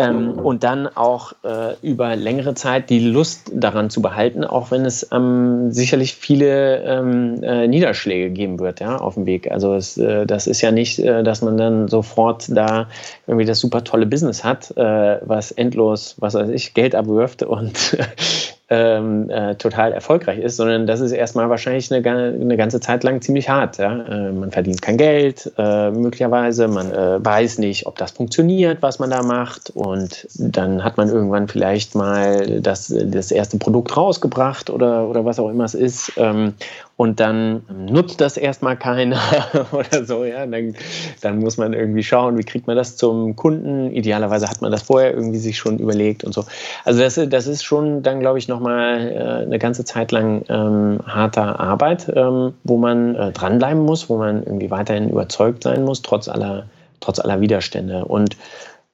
ähm, und dann auch äh, über längere Zeit die Lust daran zu behalten, auch wenn es ähm, sicherlich viele ähm, äh, Niederschläge geben wird ja, auf dem Weg. Also es, äh, das ist ja nicht, äh, dass man dann sofort da irgendwie das super tolle Business hat, äh, was endlos, was weiß ich, Geld abwirft und ähm, äh, total erfolgreich ist, sondern das ist erstmal wahrscheinlich eine, eine ganze Zeit lang ziemlich hart. Ja? Äh, man verdient kein Geld, äh, möglicherweise, man äh, weiß nicht, ob das funktioniert, was man da macht und dann hat man irgendwann vielleicht mal das, das erste Produkt rausgebracht oder, oder was auch immer es ist ähm, und dann nutzt das erstmal keiner oder so, ja, dann, dann muss man irgendwie schauen, wie kriegt man das zum Kunden. Idealerweise hat man das vorher irgendwie sich schon überlegt und so. Also das, das ist schon dann, glaube ich, nochmal äh, eine ganze Zeit lang ähm, harter Arbeit, ähm, wo man äh, dranbleiben muss, wo man irgendwie weiterhin überzeugt sein muss, trotz aller, trotz aller Widerstände. Und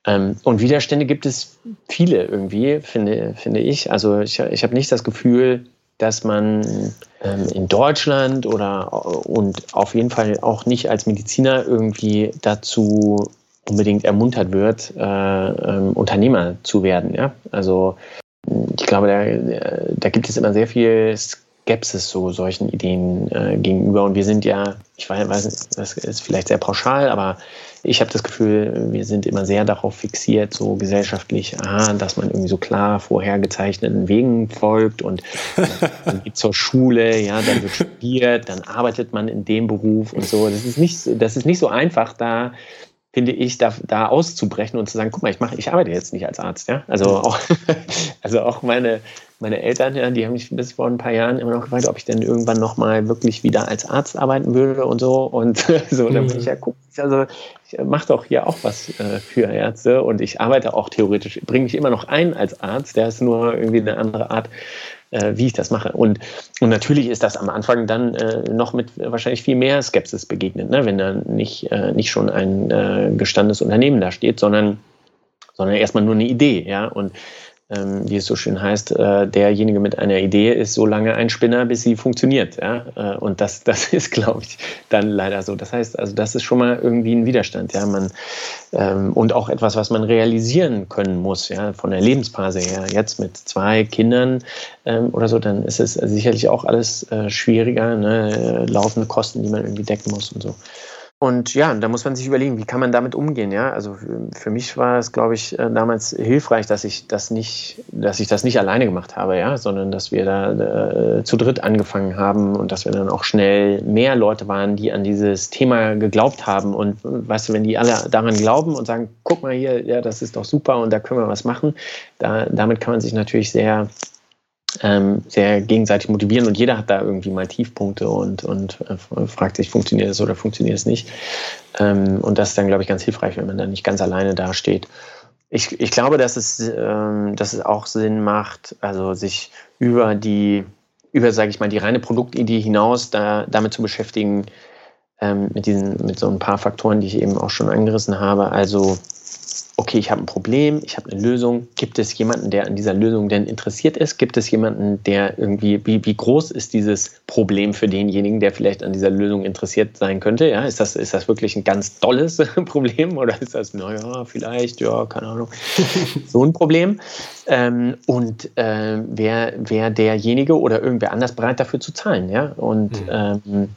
ähm, und Widerstände gibt es viele irgendwie, finde, finde ich. Also ich, ich habe nicht das Gefühl, dass man ähm, in Deutschland oder und auf jeden Fall auch nicht als Mediziner irgendwie dazu unbedingt ermuntert wird, äh, ähm, Unternehmer zu werden. Ja? Also ich glaube, da, da gibt es immer sehr viel Skepsis so solchen Ideen äh, gegenüber. Und wir sind ja, ich weiß, das ist vielleicht sehr pauschal, aber ich habe das Gefühl, wir sind immer sehr darauf fixiert, so gesellschaftlich, aha, dass man irgendwie so klar vorhergezeichneten Wegen folgt und man geht zur Schule, ja, dann wird studiert, dann arbeitet man in dem Beruf und so. Das ist nicht, das ist nicht so einfach, da finde ich, da, da auszubrechen und zu sagen, guck mal, ich mache, ich arbeite jetzt nicht als Arzt, ja. Also auch, also auch meine, meine Eltern, ja, die haben mich bis vor ein paar Jahren immer noch gefragt, ob ich denn irgendwann nochmal wirklich wieder als Arzt arbeiten würde und so. Und so, dann bin ich ja, guck, also ich mache doch hier auch was äh, für Ärzte und ich arbeite auch theoretisch, bringe mich immer noch ein als Arzt, der ist nur irgendwie eine andere Art äh, wie ich das mache. Und, und natürlich ist das am Anfang dann äh, noch mit wahrscheinlich viel mehr Skepsis begegnet, ne? wenn da nicht, äh, nicht schon ein äh, gestandenes Unternehmen da steht, sondern, sondern erstmal nur eine Idee. Ja? Und ähm, wie es so schön heißt, äh, derjenige mit einer Idee ist so lange ein Spinner, bis sie funktioniert. Ja? Äh, und das, das ist, glaube ich, dann leider so. Das heißt, also das ist schon mal irgendwie ein Widerstand. Ja? Man, ähm, und auch etwas, was man realisieren können muss, ja? von der Lebensphase her. Jetzt mit zwei Kindern ähm, oder so, dann ist es sicherlich auch alles äh, schwieriger, ne? laufende Kosten, die man irgendwie decken muss und so. Und ja, da muss man sich überlegen, wie kann man damit umgehen, ja? Also für, mich war es, glaube ich, äh, damals hilfreich, dass ich das nicht, dass ich das nicht alleine gemacht habe, ja, sondern dass wir da äh, zu dritt angefangen haben und dass wir dann auch schnell mehr Leute waren, die an dieses Thema geglaubt haben. Und weißt du, wenn die alle daran glauben und sagen, guck mal hier, ja, das ist doch super und da können wir was machen, da, damit kann man sich natürlich sehr ähm, sehr gegenseitig motivieren und jeder hat da irgendwie mal Tiefpunkte und, und äh, fragt sich, funktioniert es oder funktioniert es nicht. Ähm, und das ist dann, glaube ich, ganz hilfreich, wenn man dann nicht ganz alleine dasteht. Ich, ich glaube, dass es, ähm, dass es auch Sinn macht, also sich über die, über, sage ich mal, die reine Produktidee hinaus da, damit zu beschäftigen, ähm, mit diesen, mit so ein paar Faktoren, die ich eben auch schon angerissen habe. Also okay, ich habe ein Problem, ich habe eine Lösung. Gibt es jemanden, der an dieser Lösung denn interessiert ist? Gibt es jemanden, der irgendwie, wie, wie groß ist dieses Problem für denjenigen, der vielleicht an dieser Lösung interessiert sein könnte? Ja, ist das, ist das wirklich ein ganz dolles Problem oder ist das, naja, vielleicht, ja, keine Ahnung, so ein Problem? Ähm, und äh, wer, wer derjenige oder irgendwer anders bereit dafür zu zahlen? Ja, und mhm. ähm,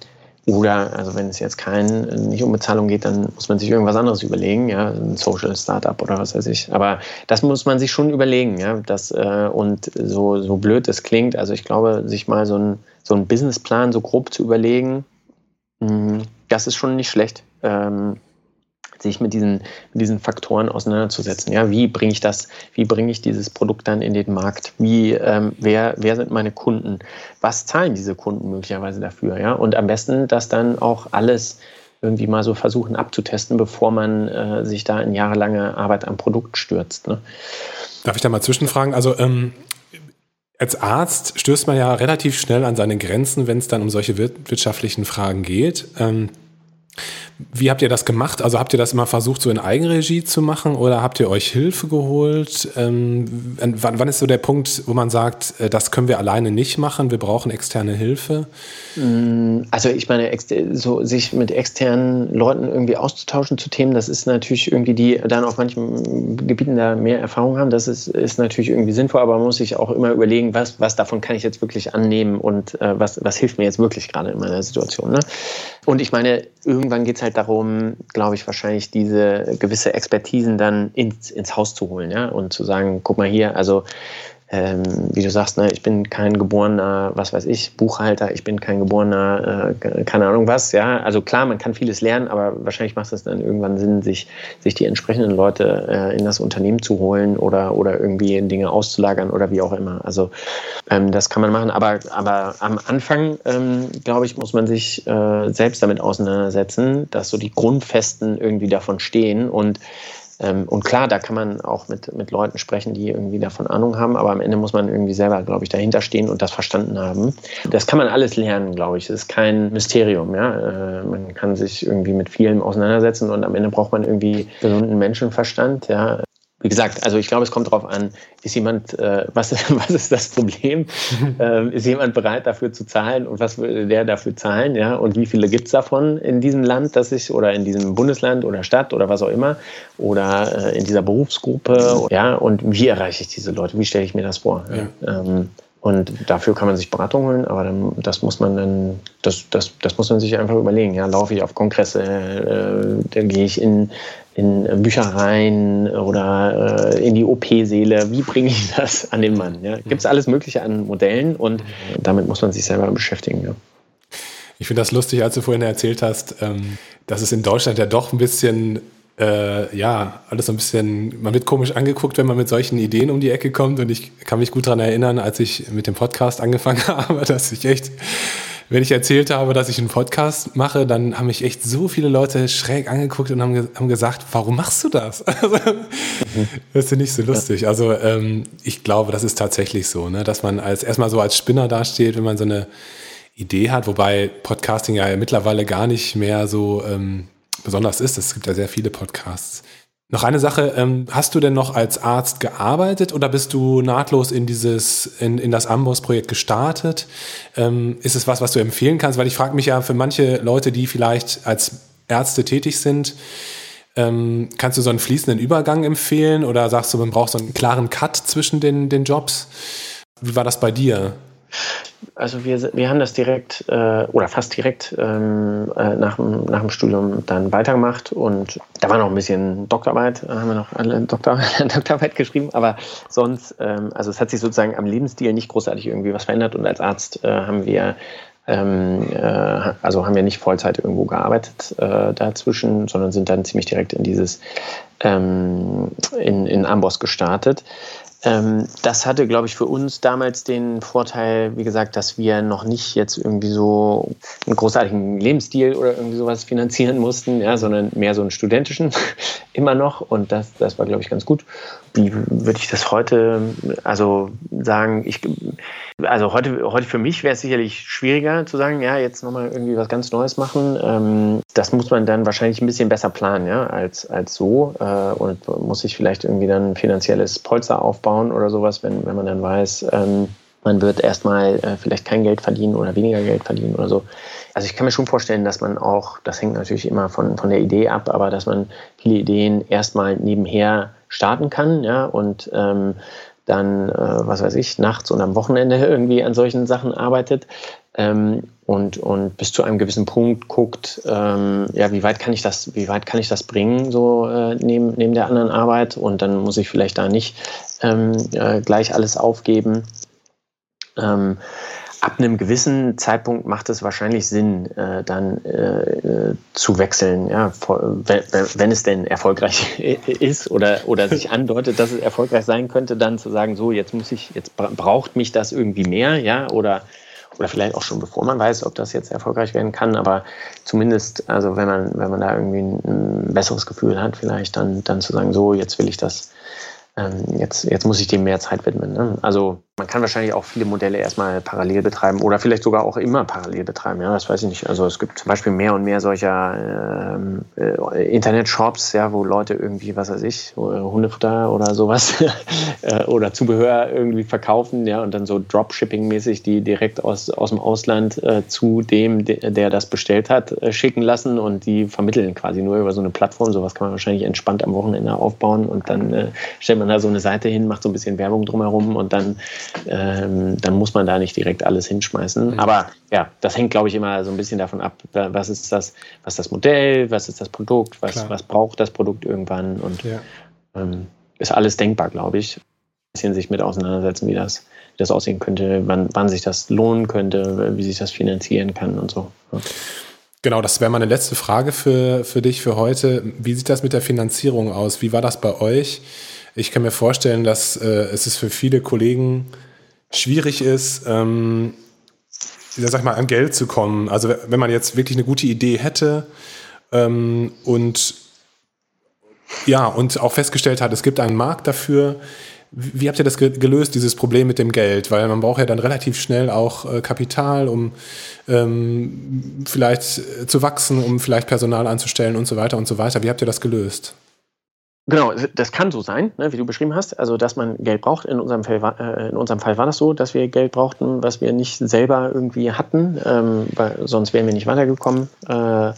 oder, also wenn es jetzt kein, nicht um Bezahlung geht, dann muss man sich irgendwas anderes überlegen, ja, ein Social Startup oder was weiß ich. Aber das muss man sich schon überlegen, ja. Das, äh, und so, so blöd es klingt, also ich glaube, sich mal so ein, so einen Businessplan so grob zu überlegen, mh, mm, das ist schon nicht schlecht. Ähm, sich mit diesen, mit diesen Faktoren auseinanderzusetzen. Ja, wie bringe ich das, wie bringe ich dieses Produkt dann in den Markt? Wie, ähm, wer, wer sind meine Kunden? Was zahlen diese Kunden möglicherweise dafür? Ja, und am besten das dann auch alles irgendwie mal so versuchen abzutesten, bevor man äh, sich da in jahrelange Arbeit am Produkt stürzt. Ne? Darf ich da mal zwischenfragen? Also ähm, als Arzt stößt man ja relativ schnell an seine Grenzen, wenn es dann um solche wirtschaftlichen Fragen geht. Ähm, wie habt ihr das gemacht? Also habt ihr das immer versucht, so in Eigenregie zu machen oder habt ihr euch Hilfe geholt? Ähm, wann, wann, ist so der Punkt, wo man sagt, äh, das können wir alleine nicht machen, wir brauchen externe Hilfe? Mm, also ich meine, so sich mit externen Leuten irgendwie auszutauschen zu Themen, das ist natürlich irgendwie, die dann auf manchen Gebieten da mehr Erfahrung haben, das ist, ist natürlich irgendwie sinnvoll, aber man muss sich auch immer überlegen, was, was davon kann ich jetzt wirklich annehmen und äh, was, was hilft mir jetzt wirklich gerade in meiner Situation. Ne? Und ich meine, irgendwann geht es halt darum, glaube ich, wahrscheinlich diese gewisse Expertisen dann ins, ins Haus zu holen, ja, und zu sagen, guck mal hier, also ähm, wie du sagst, ne, ich bin kein geborener, was weiß ich, Buchhalter, ich bin kein geborener, äh, keine Ahnung was, ja. Also klar, man kann vieles lernen, aber wahrscheinlich macht es dann irgendwann Sinn, sich, sich die entsprechenden Leute äh, in das Unternehmen zu holen oder, oder irgendwie Dinge auszulagern oder wie auch immer. Also ähm, das kann man machen, aber, aber am Anfang, ähm, glaube ich, muss man sich äh, selbst damit auseinandersetzen, dass so die Grundfesten irgendwie davon stehen und und klar, da kann man auch mit, mit Leuten sprechen, die irgendwie davon Ahnung haben, aber am Ende muss man irgendwie selber, glaube ich, dahinter stehen und das verstanden haben. Das kann man alles lernen, glaube ich. Das ist kein Mysterium. Ja? Äh, man kann sich irgendwie mit vielem auseinandersetzen und am Ende braucht man irgendwie gesunden Menschenverstand. Ja? Wie gesagt, also ich glaube, es kommt darauf an, ist jemand, äh, was, was ist das Problem? ähm, ist jemand bereit dafür zu zahlen und was würde der dafür zahlen? Ja? Und wie viele gibt es davon in diesem Land, das ich, oder in diesem Bundesland oder Stadt oder was auch immer, oder äh, in dieser Berufsgruppe? Ja, und wie erreiche ich diese Leute? Wie stelle ich mir das vor? Ja. Ähm, und dafür kann man sich Beratung holen, aber dann, das muss man dann, das, das, das muss man sich einfach überlegen. Ja, laufe ich auf Kongresse, äh, dann gehe ich in, in Büchereien oder äh, in die OP-Säle. Wie bringe ich das an den Mann? Ja? Gibt es alles Mögliche an Modellen und damit muss man sich selber beschäftigen. Ja. Ich finde das lustig, als du vorhin erzählt hast, ähm, dass es in Deutschland ja doch ein bisschen äh, ja, alles so ein bisschen, man wird komisch angeguckt, wenn man mit solchen Ideen um die Ecke kommt. Und ich kann mich gut daran erinnern, als ich mit dem Podcast angefangen habe, dass ich echt, wenn ich erzählt habe, dass ich einen Podcast mache, dann haben mich echt so viele Leute schräg angeguckt und haben, haben gesagt, warum machst du das? das ist ja nicht so lustig. Also ähm, ich glaube, das ist tatsächlich so, ne? dass man als erstmal so als Spinner dasteht, wenn man so eine Idee hat, wobei Podcasting ja mittlerweile gar nicht mehr so ähm, besonders ist. Es gibt ja sehr viele Podcasts. Noch eine Sache, ähm, hast du denn noch als Arzt gearbeitet oder bist du nahtlos in dieses, in, in das Amboss-Projekt gestartet? Ähm, ist es was, was du empfehlen kannst? Weil ich frage mich ja für manche Leute, die vielleicht als Ärzte tätig sind, ähm, kannst du so einen fließenden Übergang empfehlen oder sagst du, man braucht so einen klaren Cut zwischen den, den Jobs? Wie war das bei dir? Also wir, wir haben das direkt äh, oder fast direkt ähm, äh, nach, dem, nach dem Studium dann weitergemacht und da war noch ein bisschen Doktorarbeit, haben wir noch alle Doktor, Doktorarbeit geschrieben, aber sonst, ähm, also es hat sich sozusagen am Lebensstil nicht großartig irgendwie was verändert und als Arzt äh, haben wir ähm, äh, also haben wir nicht Vollzeit irgendwo gearbeitet äh, dazwischen, sondern sind dann ziemlich direkt in dieses ähm, in, in Amboss gestartet. Ähm, das hatte, glaube ich, für uns damals den Vorteil, wie gesagt, dass wir noch nicht jetzt irgendwie so einen großartigen Lebensstil oder irgendwie sowas finanzieren mussten, ja, sondern mehr so einen studentischen immer noch. Und das, das war, glaube ich, ganz gut. Wie würde ich das heute, also sagen, ich, also heute, heute für mich wäre es sicherlich schwieriger zu sagen, ja, jetzt nochmal irgendwie was ganz Neues machen. Ähm, das muss man dann wahrscheinlich ein bisschen besser planen, ja, als, als so. Äh, und muss sich vielleicht irgendwie dann ein finanzielles Polster aufbauen oder sowas, wenn, wenn man dann weiß, ähm, man wird erstmal äh, vielleicht kein Geld verdienen oder weniger Geld verdienen oder so. Also ich kann mir schon vorstellen, dass man auch, das hängt natürlich immer von, von der Idee ab, aber dass man viele Ideen erstmal nebenher starten kann, ja, und ähm, dann, äh, was weiß ich, nachts und am Wochenende irgendwie an solchen Sachen arbeitet ähm, und, und bis zu einem gewissen Punkt guckt, ähm, ja, wie weit kann ich das, wie weit kann ich das bringen, so äh, neben, neben der anderen Arbeit und dann muss ich vielleicht da nicht ähm, äh, gleich alles aufgeben. Ab einem gewissen Zeitpunkt macht es wahrscheinlich Sinn, äh, dann äh, zu wechseln, ja, wenn, wenn, es denn erfolgreich ist oder, oder sich andeutet, dass es erfolgreich sein könnte, dann zu sagen, so, jetzt muss ich, jetzt braucht mich das irgendwie mehr, ja, oder oder vielleicht auch schon bevor man weiß, ob das jetzt erfolgreich werden kann, aber zumindest, also wenn man, wenn man da irgendwie ein, ein besseres Gefühl hat, vielleicht dann, dann zu sagen, so, jetzt will ich das, ähm, jetzt, jetzt muss ich dem mehr Zeit widmen. Ne? Also man kann wahrscheinlich auch viele Modelle erstmal parallel betreiben oder vielleicht sogar auch immer parallel betreiben. Ja, das weiß ich nicht. Also es gibt zum Beispiel mehr und mehr solcher ähm, äh, Internet-Shops, ja, wo Leute irgendwie, was weiß ich, äh, Hundefutter oder sowas äh, oder Zubehör irgendwie verkaufen, ja, und dann so Dropshipping-mäßig die direkt aus, aus dem Ausland äh, zu dem, der das bestellt hat, äh, schicken lassen und die vermitteln quasi nur über so eine Plattform. Sowas kann man wahrscheinlich entspannt am Wochenende aufbauen und dann äh, stellt man da so eine Seite hin, macht so ein bisschen Werbung drumherum und dann ähm, dann muss man da nicht direkt alles hinschmeißen. Mhm. Aber ja, das hängt, glaube ich, immer so ein bisschen davon ab, was ist das, was ist das Modell, was ist das Produkt, was, was braucht das Produkt irgendwann und ja. ähm, ist alles denkbar, glaube ich. Ein bisschen sich mit auseinandersetzen, wie das, wie das aussehen könnte, wann, wann sich das lohnen könnte, wie sich das finanzieren kann und so. Ja. Genau, das wäre meine letzte Frage für, für dich für heute. Wie sieht das mit der Finanzierung aus? Wie war das bei euch? Ich kann mir vorstellen, dass äh, es ist für viele Kollegen schwierig ist, ähm, sag mal, an Geld zu kommen. Also wenn man jetzt wirklich eine gute Idee hätte ähm, und ja, und auch festgestellt hat, es gibt einen Markt dafür. Wie habt ihr das gelöst, dieses Problem mit dem Geld? Weil man braucht ja dann relativ schnell auch äh, Kapital, um ähm, vielleicht zu wachsen, um vielleicht Personal anzustellen und so weiter und so weiter. Wie habt ihr das gelöst? Genau, das kann so sein, ne, wie du beschrieben hast, also dass man Geld braucht. In unserem, Fall war, äh, in unserem Fall war das so, dass wir Geld brauchten, was wir nicht selber irgendwie hatten, ähm, weil sonst wären wir nicht weitergekommen. Äh,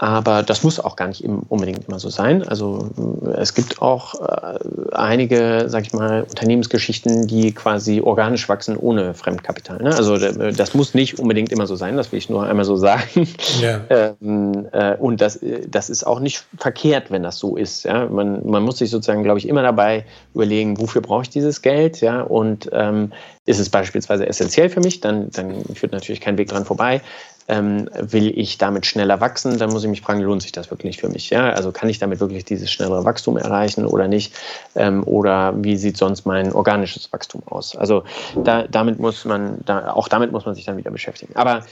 aber das muss auch gar nicht unbedingt immer so sein. Also äh, es gibt auch äh, einige, sag ich mal, Unternehmensgeschichten, die quasi organisch wachsen ohne Fremdkapital. Ne? Also das muss nicht unbedingt immer so sein, das will ich nur einmal so sagen. Ja. ähm, äh, und das, das ist auch nicht verkehrt, wenn das so ist. Ja? Man, man muss sich sozusagen, glaube ich, immer dabei überlegen, wofür brauche ich dieses Geld? Ja? Und ähm, ist es beispielsweise essentiell für mich, dann, dann führt natürlich kein Weg dran vorbei ähm, will ich damit schneller wachsen, dann muss ich mich fragen, lohnt sich das wirklich für mich? Ja? Also kann ich damit wirklich dieses schnellere Wachstum erreichen oder nicht? Ähm, oder wie sieht sonst mein organisches Wachstum aus? Also da, damit muss man, da, auch damit muss man sich dann wieder beschäftigen. Aber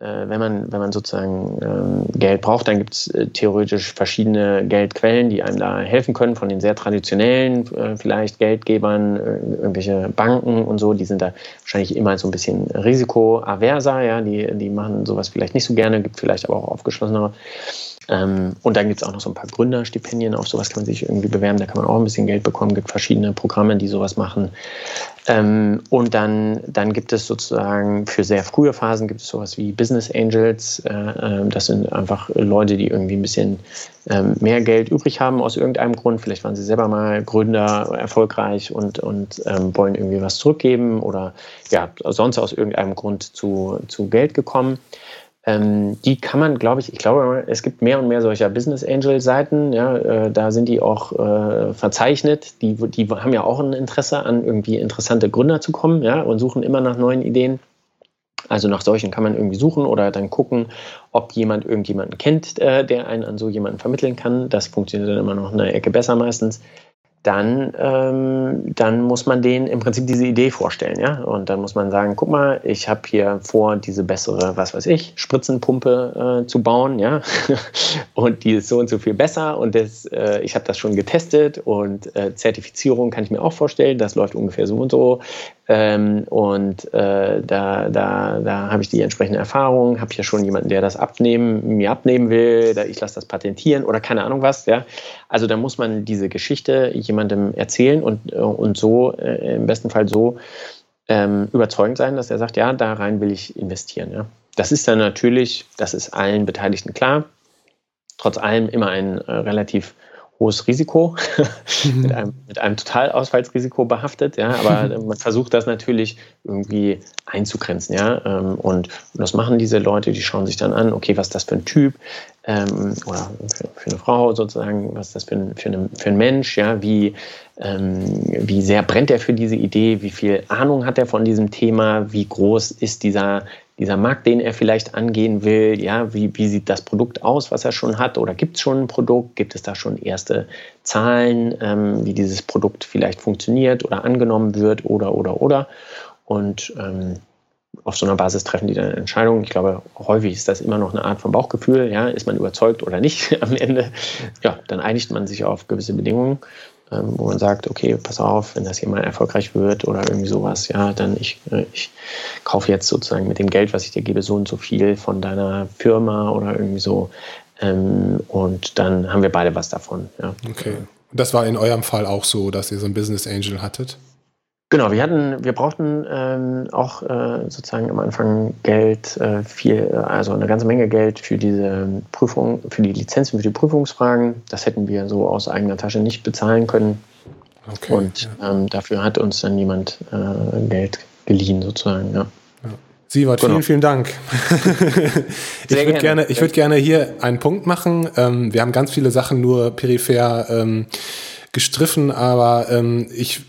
wenn man, wenn man sozusagen ähm, Geld braucht, dann gibt es äh, theoretisch verschiedene Geldquellen, die einem da helfen können, von den sehr traditionellen äh, vielleicht Geldgebern, äh, irgendwelche Banken und so, die sind da wahrscheinlich immer so ein bisschen risikoaverser, ja, die, die machen sowas vielleicht nicht so gerne, gibt vielleicht aber auch aufgeschlossenere. Ähm, und dann gibt es auch noch so ein paar Gründerstipendien, auf sowas kann man sich irgendwie bewerben, da kann man auch ein bisschen Geld bekommen, gibt verschiedene Programme, die sowas machen. Ähm, und dann, dann gibt es sozusagen für sehr frühe Phasen gibt es sowas wie Business Angels. Äh, äh, das sind einfach Leute, die irgendwie ein bisschen ähm, mehr Geld übrig haben aus irgendeinem Grund. Vielleicht waren sie selber mal Gründer erfolgreich und, und ähm, wollen irgendwie was zurückgeben oder ja, sonst aus irgendeinem Grund zu, zu Geld gekommen. Ähm, die kann man, glaube ich, ich glaube, es gibt mehr und mehr solcher Business Angel Seiten. Ja, äh, da sind die auch äh, verzeichnet. Die, die haben ja auch ein Interesse an irgendwie interessante Gründer zu kommen, ja, und suchen immer nach neuen Ideen. Also nach solchen kann man irgendwie suchen oder dann gucken, ob jemand irgendjemanden kennt, äh, der einen an so jemanden vermitteln kann. Das funktioniert dann immer noch eine Ecke besser meistens dann, ähm, dann muss man denen im Prinzip diese Idee vorstellen, ja. Und dann muss man sagen, guck mal, ich habe hier vor, diese bessere, was weiß ich, Spritzenpumpe äh, zu bauen, ja. und die ist so und so viel besser und das, äh, ich habe das schon getestet und äh, Zertifizierung kann ich mir auch vorstellen, das läuft ungefähr so und so. Ähm, und äh, da, da, da habe ich die entsprechende Erfahrung, habe ja schon jemanden, der das abnehmen, mir abnehmen will, da ich lasse das patentieren oder keine Ahnung was. Ja. Also da muss man diese Geschichte jemandem erzählen und, äh, und so, äh, im besten Fall so ähm, überzeugend sein, dass er sagt, ja, da rein will ich investieren. Ja. Das ist dann natürlich, das ist allen Beteiligten klar, trotz allem immer ein äh, relativ hohes Risiko, mhm. mit, einem, mit einem Totalausfallsrisiko behaftet, ja, aber man versucht das natürlich irgendwie einzugrenzen, ja, ähm, und, und das machen diese Leute, die schauen sich dann an, okay, was ist das für ein Typ, ähm, oder für, für, eine Frau sozusagen, was ist das für ein, für, eine, für ein Mensch, ja, wie, ähm, wie sehr brennt er für diese Idee, wie viel Ahnung hat er von diesem Thema, wie groß ist dieser dieser Markt, den er vielleicht angehen will, ja, wie, wie sieht das Produkt aus, was er schon hat, oder gibt es schon ein Produkt, gibt es da schon erste Zahlen, ähm, wie dieses Produkt vielleicht funktioniert oder angenommen wird, oder, oder, oder. Und ähm, auf so einer Basis treffen die dann Entscheidungen. Ich glaube, häufig ist das immer noch eine Art von Bauchgefühl. Ja, ist man überzeugt oder nicht am Ende? Ja, dann einigt man sich auf gewisse Bedingungen ähm, wo man sagt, okay, pass auf, wenn das hier mal erfolgreich wird oder irgendwie sowas, ja, dann ich, äh, ich kaufe jetzt sozusagen mit dem Geld, was ich dir gebe, so und so viel von deiner Firma oder irgendwie so. Ähm, und dann haben wir beide was davon. Ja. Okay. Das war in eurem Fall auch so, dass ihr so einen Business Angel hattet? Genau, wir hatten, wir brauchten ähm, auch äh, sozusagen am Anfang Geld, äh, viel, also eine ganze Menge Geld für diese Prüfung, für die Lizenzen, für die Prüfungsfragen. Das hätten wir so aus eigener Tasche nicht bezahlen können. Okay, Und ja. ähm, dafür hat uns dann jemand äh, Geld geliehen, sozusagen, ja. ja. Sievert, genau. vielen, vielen Dank. ich würde gerne, ich würde gerne hier einen Punkt machen. Ähm, wir haben ganz viele Sachen nur peripher ähm, gestriffen, aber ähm, ich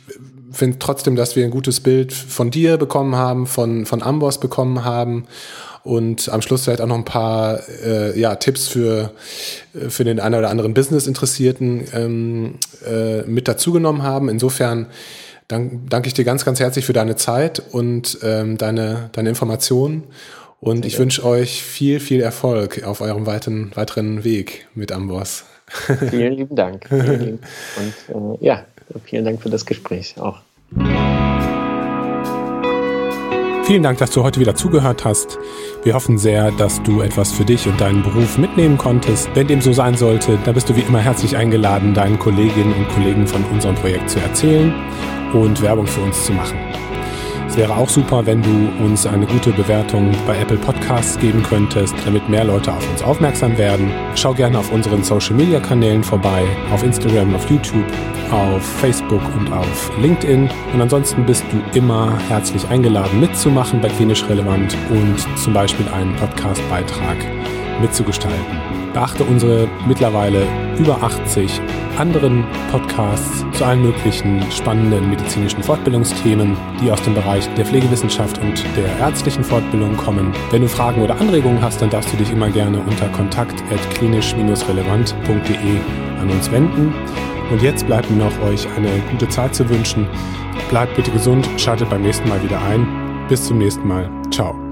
finde trotzdem, dass wir ein gutes Bild von dir bekommen haben, von, von Amboss bekommen haben und am Schluss vielleicht auch noch ein paar äh, ja, Tipps für, äh, für den einen oder anderen Business-Interessierten ähm, äh, mit dazugenommen haben. Insofern dank, danke ich dir ganz, ganz herzlich für deine Zeit und ähm, deine, deine Informationen. Und ich wünsche euch viel, viel Erfolg auf eurem weiteren, weiteren Weg mit Amboss. Vielen lieben Dank. Vielen lieben. Und äh, ja, vielen Dank für das Gespräch auch. Vielen Dank, dass du heute wieder zugehört hast. Wir hoffen sehr, dass du etwas für dich und deinen Beruf mitnehmen konntest. Wenn dem so sein sollte, dann bist du wie immer herzlich eingeladen, deinen Kolleginnen und Kollegen von unserem Projekt zu erzählen und Werbung für uns zu machen. Es wäre auch super, wenn du uns eine gute Bewertung bei Apple Podcasts geben könntest, damit mehr Leute auf uns aufmerksam werden. Schau gerne auf unseren Social Media Kanälen vorbei, auf Instagram, auf YouTube, auf Facebook und auf LinkedIn. Und ansonsten bist du immer herzlich eingeladen, mitzumachen bei Klinisch Relevant und zum Beispiel einen Podcastbeitrag mitzugestalten. Beachte unsere mittlerweile über 80 anderen Podcasts zu allen möglichen spannenden medizinischen Fortbildungsthemen, die aus dem Bereich der Pflegewissenschaft und der ärztlichen Fortbildung kommen. Wenn du Fragen oder Anregungen hast, dann darfst du dich immer gerne unter kontakt.klinisch-relevant.de an uns wenden. Und jetzt bleibt mir noch euch eine gute Zeit zu wünschen. Bleibt bitte gesund, schaltet beim nächsten Mal wieder ein. Bis zum nächsten Mal. Ciao.